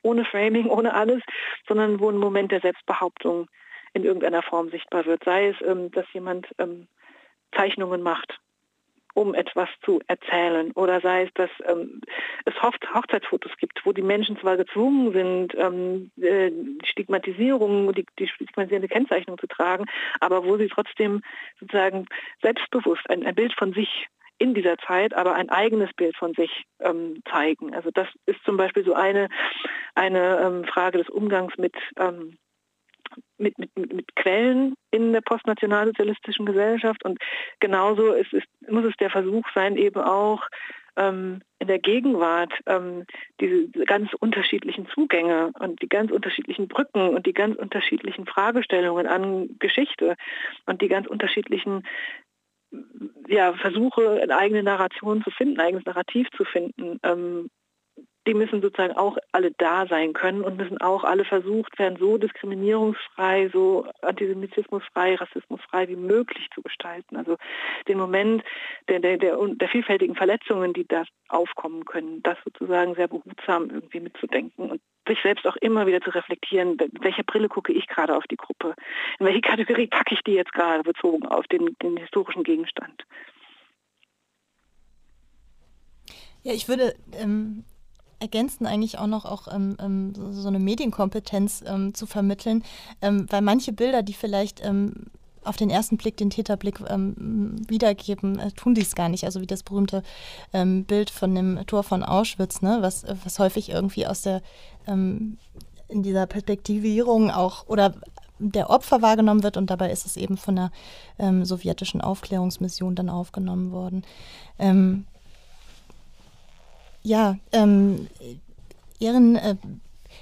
S3: ohne Framing, ohne alles, sondern wo ein Moment der Selbstbehauptung in irgendeiner Form sichtbar wird. Sei es, ähm, dass jemand ähm, Zeichnungen macht, um etwas zu erzählen. Oder sei es, dass ähm, es Hochzeitsfotos gibt, wo die Menschen zwar gezwungen sind, ähm, äh, die Stigmatisierung, die, die stigmatisierende Kennzeichnung zu tragen, aber wo sie trotzdem sozusagen selbstbewusst ein, ein Bild von sich in dieser Zeit aber ein eigenes Bild von sich ähm, zeigen. Also das ist zum Beispiel so eine, eine ähm, Frage des Umgangs mit ähm, mit, mit, mit Quellen in der postnationalsozialistischen Gesellschaft. Und genauso ist, ist, muss es der Versuch sein, eben auch ähm, in der Gegenwart ähm, diese ganz unterschiedlichen Zugänge und die ganz unterschiedlichen Brücken und die ganz unterschiedlichen Fragestellungen an Geschichte und die ganz unterschiedlichen ja, Versuche, eine eigene Narration zu finden, ein eigenes Narrativ zu finden, ähm, die müssen sozusagen auch alle da sein können und müssen auch alle versucht werden, so diskriminierungsfrei, so antisemitismusfrei, rassismusfrei wie möglich zu gestalten. Also den Moment der, der, der, der vielfältigen Verletzungen, die da aufkommen können, das sozusagen sehr behutsam irgendwie mitzudenken und sich selbst auch immer wieder zu reflektieren, welche Brille gucke ich gerade auf die Gruppe, in welche Kategorie packe ich die jetzt gerade bezogen auf den, den historischen Gegenstand.
S1: Ja, ich würde ähm, ergänzen eigentlich auch noch auch ähm, ähm, so, eine Medienkompetenz ähm, zu vermitteln, ähm, weil manche Bilder, die vielleicht ähm, auf den ersten Blick den Täterblick ähm, wiedergeben, äh, tun dies gar nicht. Also wie das berühmte Bild von dem Tor von Auschwitz, ne, was, was häufig irgendwie aus der in dieser Perspektivierung auch oder der Opfer wahrgenommen wird und dabei ist es eben von der sowjetischen Aufklärungsmission dann aufgenommen worden. Ja, ähm, Ehren, äh,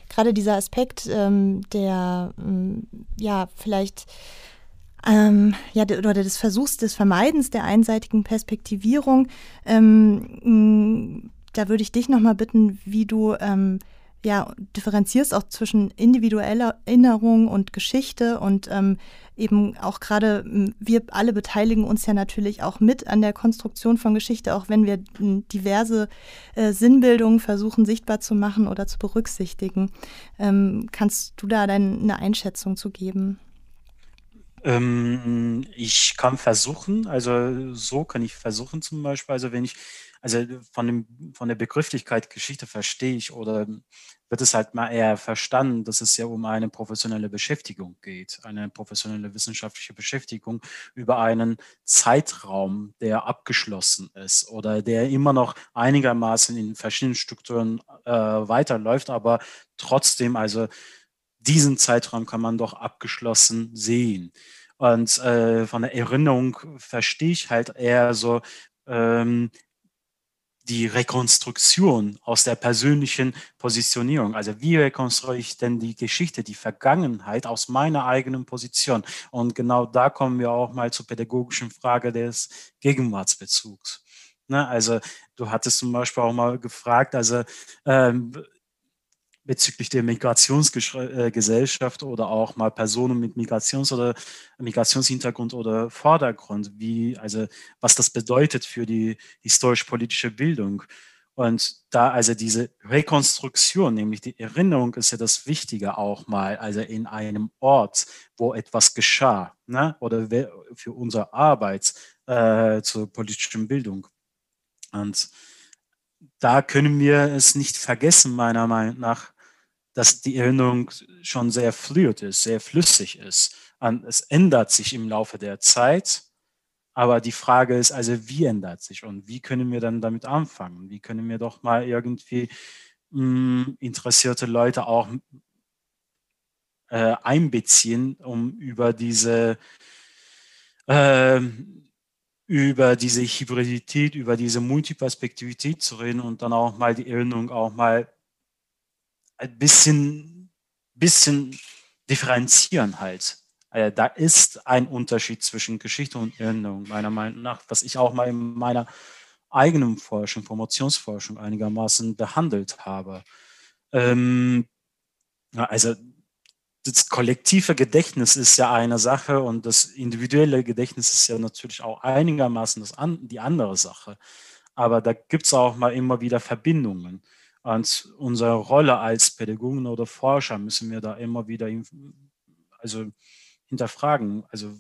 S1: gerade dieser Aspekt ähm, der, ähm, ja, vielleicht, ähm, ja, oder des Versuchs des Vermeidens der einseitigen Perspektivierung, ähm, da würde ich dich nochmal bitten, wie du ähm, ja, differenzierst auch zwischen individueller Erinnerung und Geschichte und ähm, eben auch gerade wir alle beteiligen uns ja natürlich auch mit an der Konstruktion von Geschichte, auch wenn wir diverse äh, Sinnbildungen versuchen sichtbar zu machen oder zu berücksichtigen. Ähm, kannst du da deine Einschätzung zu geben?
S2: Ähm, ich kann versuchen, also so kann ich versuchen zum Beispiel, also wenn ich also von, dem, von der Begrifflichkeit Geschichte verstehe ich oder wird es halt mal eher verstanden, dass es ja um eine professionelle Beschäftigung geht, eine professionelle wissenschaftliche Beschäftigung über einen Zeitraum, der abgeschlossen ist oder der immer noch einigermaßen in verschiedenen Strukturen äh, weiterläuft, aber trotzdem, also diesen Zeitraum kann man doch abgeschlossen sehen. Und äh, von der Erinnerung verstehe ich halt eher so, ähm, die Rekonstruktion aus der persönlichen Positionierung. Also wie rekonstruiere ich denn die Geschichte, die Vergangenheit aus meiner eigenen Position? Und genau da kommen wir auch mal zur pädagogischen Frage des Gegenwartsbezugs. Ne? Also du hattest zum Beispiel auch mal gefragt, also ähm, bezüglich der Migrationsgesellschaft oder auch mal Personen mit Migrations- oder Migrationshintergrund oder Vordergrund, wie, also was das bedeutet für die historisch-politische Bildung. Und da also diese Rekonstruktion, nämlich die Erinnerung, ist ja das Wichtige auch mal, also in einem Ort, wo etwas geschah, ne? oder für unsere Arbeit äh, zur politischen Bildung. Und da können wir es nicht vergessen, meiner Meinung nach, dass die Erinnerung schon sehr fluid ist, sehr flüssig ist. Und es ändert sich im Laufe der Zeit. Aber die Frage ist also, wie ändert sich und wie können wir dann damit anfangen? Wie können wir doch mal irgendwie mh, hm, interessierte Leute auch äh, einbeziehen, um über diese äh, über diese Hybridität, über diese Multiperspektivität zu reden und dann auch mal die Erinnerung auch mal ein bisschen, bisschen differenzieren halt. Also da ist ein Unterschied zwischen Geschichte und Erinnerung, meiner Meinung nach, was ich auch mal in meiner eigenen Forschung, Promotionsforschung einigermaßen behandelt habe. Ähm, also das kollektive Gedächtnis ist ja eine Sache und das individuelle Gedächtnis ist ja natürlich auch einigermaßen das an, die andere Sache. Aber da gibt es auch mal immer wieder Verbindungen. Und unsere Rolle als Pädagogen oder Forscher müssen wir da immer wieder also hinterfragen. Also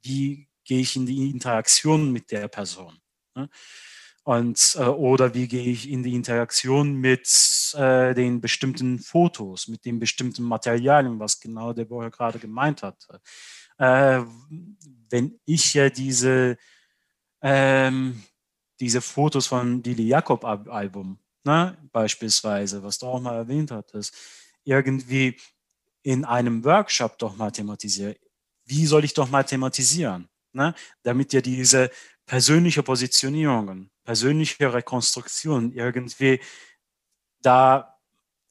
S2: wie gehe ich in die Interaktion mit der Person? Ne? Und, äh, oder wie gehe ich in die Interaktion mit äh, den bestimmten Fotos, mit den bestimmten Materialien, was genau der Boyer gerade gemeint hat. Äh, wenn ich ja diese, ähm, diese Fotos von Dili Jakob Album ne, beispielsweise, was du auch mal erwähnt hattest, irgendwie in einem Workshop doch mal thematisiere. Wie soll ich doch mal thematisieren? Ne? Damit ja diese persönliche Positionierungen, persönliche Rekonstruktion irgendwie da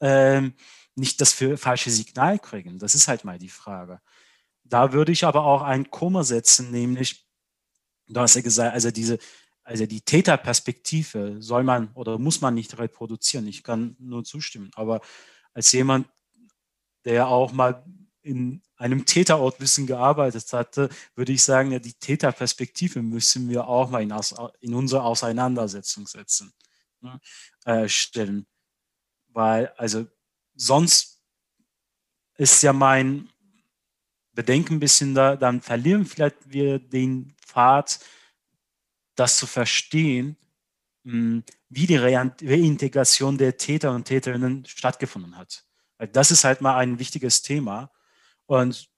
S2: ähm, nicht das falsche Signal kriegen. Das ist halt mal die Frage. Da würde ich aber auch ein Komma setzen, nämlich, du hast ja gesagt, also diese also die Täterperspektive soll man oder muss man nicht reproduzieren. Ich kann nur zustimmen. Aber als jemand, der auch mal in einem Täterortwissen gearbeitet hatte, würde ich sagen, ja, die Täterperspektive müssen wir auch mal in, in unsere Auseinandersetzung setzen, ne, äh, stellen. Weil, also sonst ist ja mein Bedenken ein bisschen da, dann verlieren vielleicht wir den Pfad, das zu verstehen, hm, wie die Reintegration der Täter und Täterinnen stattgefunden hat. Das ist halt mal ein wichtiges Thema. Und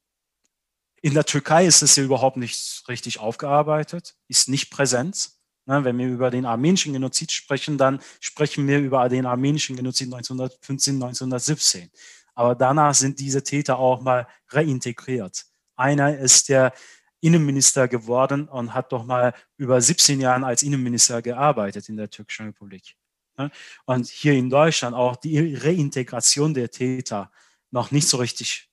S2: in der Türkei ist es überhaupt nicht richtig aufgearbeitet, ist nicht präsent. Wenn wir über den armenischen Genozid sprechen, dann sprechen wir über den armenischen Genozid 1915, 1917. Aber danach sind diese Täter auch mal reintegriert. Einer ist der Innenminister geworden und hat doch mal über 17 Jahre als Innenminister gearbeitet in der Türkischen Republik. Und hier in Deutschland auch die Reintegration der Täter noch nicht so richtig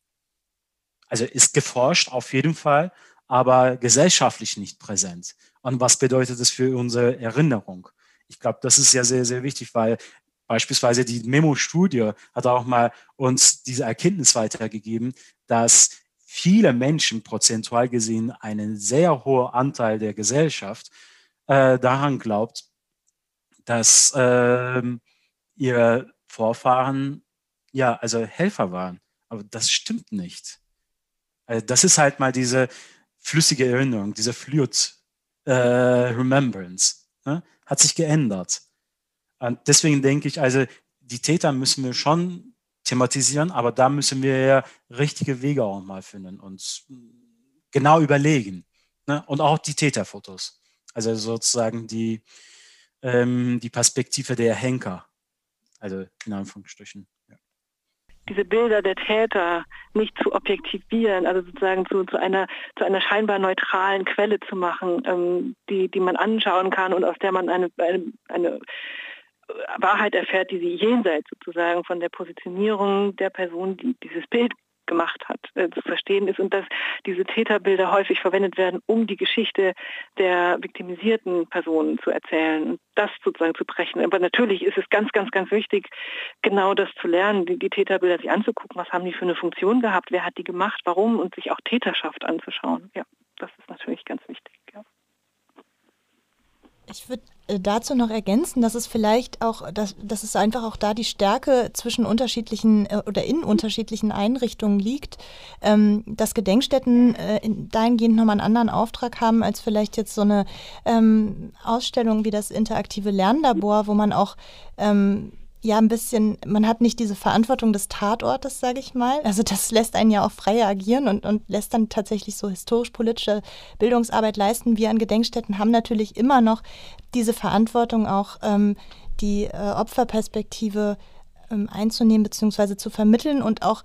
S2: also ist geforscht auf jeden Fall, aber gesellschaftlich nicht präsent. Und was bedeutet das für unsere Erinnerung? Ich glaube, das ist ja sehr, sehr wichtig, weil beispielsweise die Memo-Studie hat auch mal uns diese Erkenntnis weitergegeben, dass viele Menschen prozentual gesehen einen sehr hohen Anteil der Gesellschaft äh, daran glaubt, dass äh, ihre Vorfahren ja also Helfer waren. Aber das stimmt nicht. Also das ist halt mal diese flüssige Erinnerung, diese Fluid äh, Remembrance. Ne? Hat sich geändert. Und deswegen denke ich, also die Täter müssen wir schon thematisieren, aber da müssen wir ja richtige Wege auch mal finden und genau überlegen. Ne? Und auch die Täterfotos. Also sozusagen die, ähm, die Perspektive der Henker. Also in Anführungsstrichen
S3: diese Bilder der Täter nicht zu objektivieren, also sozusagen zu, zu, einer, zu einer scheinbar neutralen Quelle zu machen, ähm, die, die man anschauen kann und aus der man eine, eine, eine Wahrheit erfährt, die sie jenseits sozusagen von der Positionierung der Person, die dieses Bild gemacht hat, äh, zu verstehen ist und dass diese Täterbilder häufig verwendet werden, um die Geschichte der viktimisierten Personen zu erzählen und das sozusagen zu brechen. Aber natürlich ist es ganz, ganz, ganz wichtig, genau das zu lernen, die, die Täterbilder sich anzugucken, was haben die für eine Funktion gehabt, wer hat die gemacht, warum und sich auch Täterschaft anzuschauen. Ja, das ist natürlich ganz wichtig. Ja.
S1: Ich würde äh, dazu noch ergänzen, dass es vielleicht auch, dass, dass es einfach auch da die Stärke zwischen unterschiedlichen äh, oder in unterschiedlichen Einrichtungen liegt, ähm, dass Gedenkstätten äh, dahingehend nochmal einen anderen Auftrag haben als vielleicht jetzt so eine ähm, Ausstellung wie das interaktive Lernlabor, wo man auch ähm, ja ein bisschen, man hat nicht diese Verantwortung des Tatortes, sage ich mal. Also das lässt einen ja auch freier agieren und, und lässt dann tatsächlich so historisch-politische Bildungsarbeit leisten. Wir an Gedenkstätten haben natürlich immer noch diese Verantwortung auch, ähm, die äh, Opferperspektive ähm, einzunehmen bzw. zu vermitteln und auch,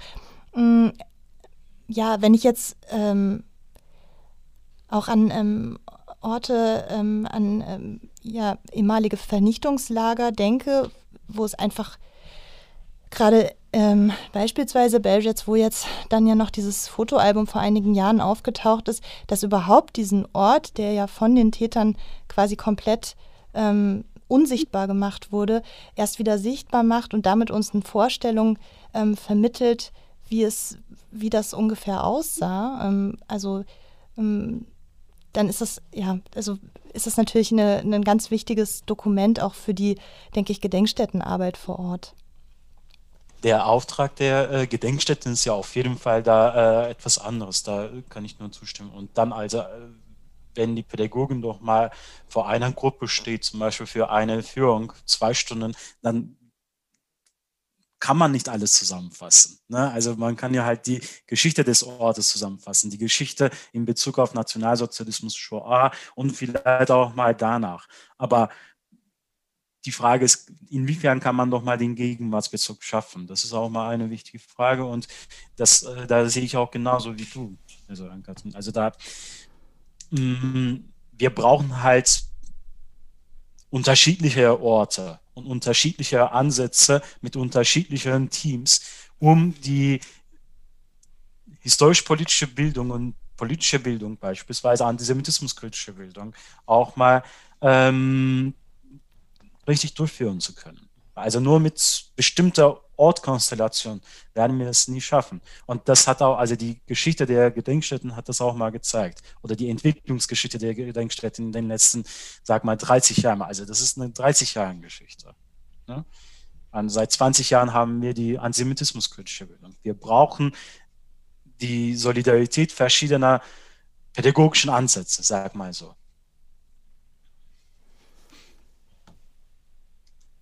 S1: mh, mm, ja, wenn ich jetzt ähm, auch an ähm, Orte, ähm, an ähm, ja, ehemalige Vernichtungslager denke, wo es einfach gerade ähm, beispielsweise Belgets, wo jetzt dann ja noch dieses Fotoalbum vor einigen Jahren aufgetaucht ist, dass überhaupt diesen Ort, der ja von den Tätern quasi komplett ähm, unsichtbar gemacht wurde, erst wieder sichtbar macht und damit uns eine Vorstellung ähm, vermittelt, wie es, wie das ungefähr aussah. Ähm, also ähm, dann ist das, ja, also ist das natürlich eine, ein ganz wichtiges Dokument auch für die, denke ich, Gedenkstättenarbeit vor Ort.
S2: Der Auftrag der äh, Gedenkstätten ist ja auf jeden Fall da äh, etwas anderes, da kann ich nur zustimmen. Und dann also, äh, wenn die Pädagogin doch mal vor einer Gruppe steht, zum Beispiel für eine Führung, zwei Stunden, dann kann man nicht alles zusammenfassen. Ne? Also man kann ja halt die Geschichte des Ortes zusammenfassen, die Geschichte in Bezug auf Nationalsozialismus, Shoah und vielleicht auch mal danach. Aber die Frage ist, inwiefern kann man doch mal den Gegenwartsbezug schaffen? Das ist auch mal eine wichtige Frage und das, äh, da sehe ich auch genauso wie du. Also, also da, mm, wir brauchen halt unterschiedliche Orte und unterschiedliche Ansätze mit unterschiedlichen Teams, um die historisch-politische Bildung und politische Bildung, beispielsweise antisemitismuskritische Bildung, auch mal ähm, richtig durchführen zu können. Also nur mit bestimmter Ortkonstellation werden wir das nie schaffen. Und das hat auch, also die Geschichte der Gedenkstätten hat das auch mal gezeigt. Oder die Entwicklungsgeschichte der Gedenkstätten in den letzten, sag mal, 30 Jahren. Also das ist eine 30 Jahre Geschichte. Ne? Seit 20 Jahren haben wir die Antisemitismuskritische Bildung. Wir brauchen die Solidarität verschiedener pädagogischen Ansätze, sag mal so.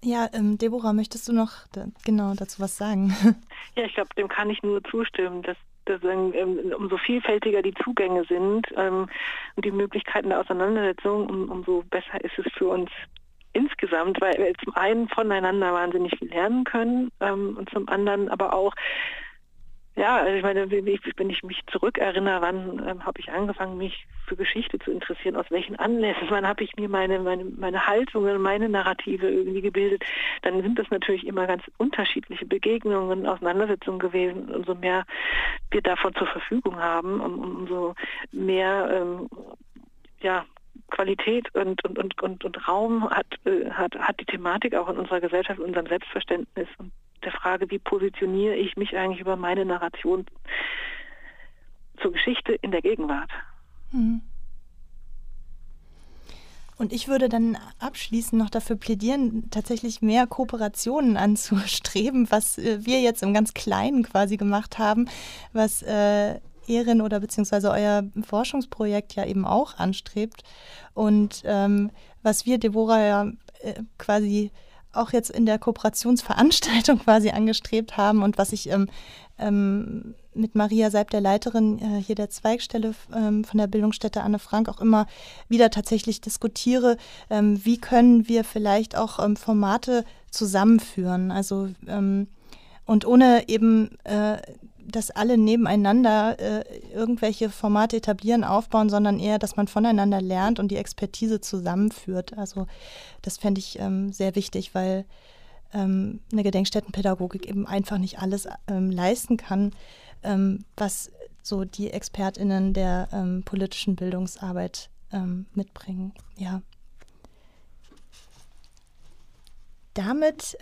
S1: Ja, ähm, Deborah, möchtest du noch da, genau dazu was sagen?
S3: Ja, ich glaube, dem kann ich nur zustimmen, dass, dass ähm, umso vielfältiger die Zugänge sind ähm, und die Möglichkeiten der Auseinandersetzung, um, umso besser ist es für uns insgesamt, weil wir zum einen voneinander wahnsinnig viel lernen können ähm, und zum anderen aber auch ja, also ich meine, wenn ich mich zurückerinnere, wann ähm, habe ich angefangen, mich für Geschichte zu interessieren, aus welchen Anlässen, wann habe ich mir meine, meine, meine Haltungen, meine Narrative irgendwie gebildet, dann sind das natürlich immer ganz unterschiedliche Begegnungen, Auseinandersetzungen gewesen. Umso mehr wir davon zur Verfügung haben, um, umso mehr ähm, ja, Qualität und, und, und, und, und Raum hat, äh, hat, hat die Thematik auch in unserer Gesellschaft, in unserem Selbstverständnis. Und der Frage, wie positioniere ich mich eigentlich über meine Narration zur Geschichte in der Gegenwart. Mhm.
S1: Und ich würde dann abschließend noch dafür plädieren, tatsächlich mehr Kooperationen anzustreben, was äh, wir jetzt im ganz Kleinen quasi gemacht haben, was äh, Ehren oder beziehungsweise euer Forschungsprojekt ja eben auch anstrebt. Und ähm, was wir, Deborah, ja äh, quasi auch jetzt in der Kooperationsveranstaltung quasi angestrebt haben und was ich ähm, ähm, mit Maria Seib, der Leiterin äh, hier der Zweigstelle ähm, von der Bildungsstätte Anne Frank, auch immer wieder tatsächlich diskutiere, ähm, wie können wir vielleicht auch ähm, Formate zusammenführen. Also ähm, und ohne eben äh, dass alle nebeneinander äh, irgendwelche Formate etablieren, aufbauen, sondern eher, dass man voneinander lernt und die Expertise zusammenführt. Also das fände ich ähm, sehr wichtig, weil ähm, eine Gedenkstättenpädagogik eben einfach nicht alles ähm, leisten kann, ähm, was so die ExpertInnen der ähm, politischen Bildungsarbeit ähm, mitbringen. Ja. Damit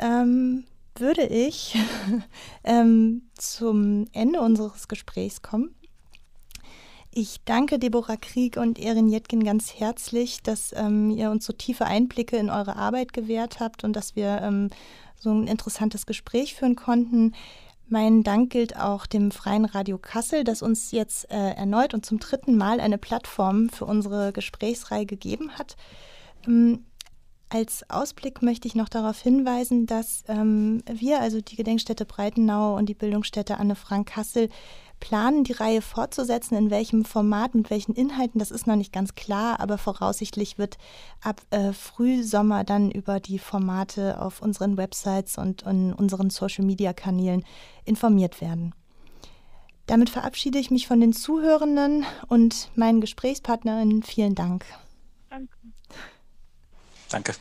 S1: würde ich ähm, zum Ende unseres Gesprächs kommen. Ich danke Deborah Krieg und Erin Jetkin ganz herzlich, dass ähm, ihr uns so tiefe Einblicke in eure Arbeit gewährt habt und dass wir ähm, so ein interessantes Gespräch führen konnten. Mein Dank gilt auch dem Freien Radio Kassel, das uns jetzt äh, erneut und zum dritten Mal eine Plattform für unsere Gesprächsreihe gegeben hat. Ähm, als Ausblick möchte ich noch darauf hinweisen, dass ähm, wir, also die Gedenkstätte Breitenau und die Bildungsstätte Anne Frank Kassel, planen, die Reihe fortzusetzen. In welchem Format, mit welchen Inhalten, das ist noch nicht ganz klar, aber voraussichtlich wird ab äh, Frühsommer dann über die Formate auf unseren Websites und in unseren Social-Media-Kanälen informiert werden. Damit verabschiede ich mich von den Zuhörenden und meinen Gesprächspartnerinnen. Vielen Dank.
S3: Danke.
S2: Danke.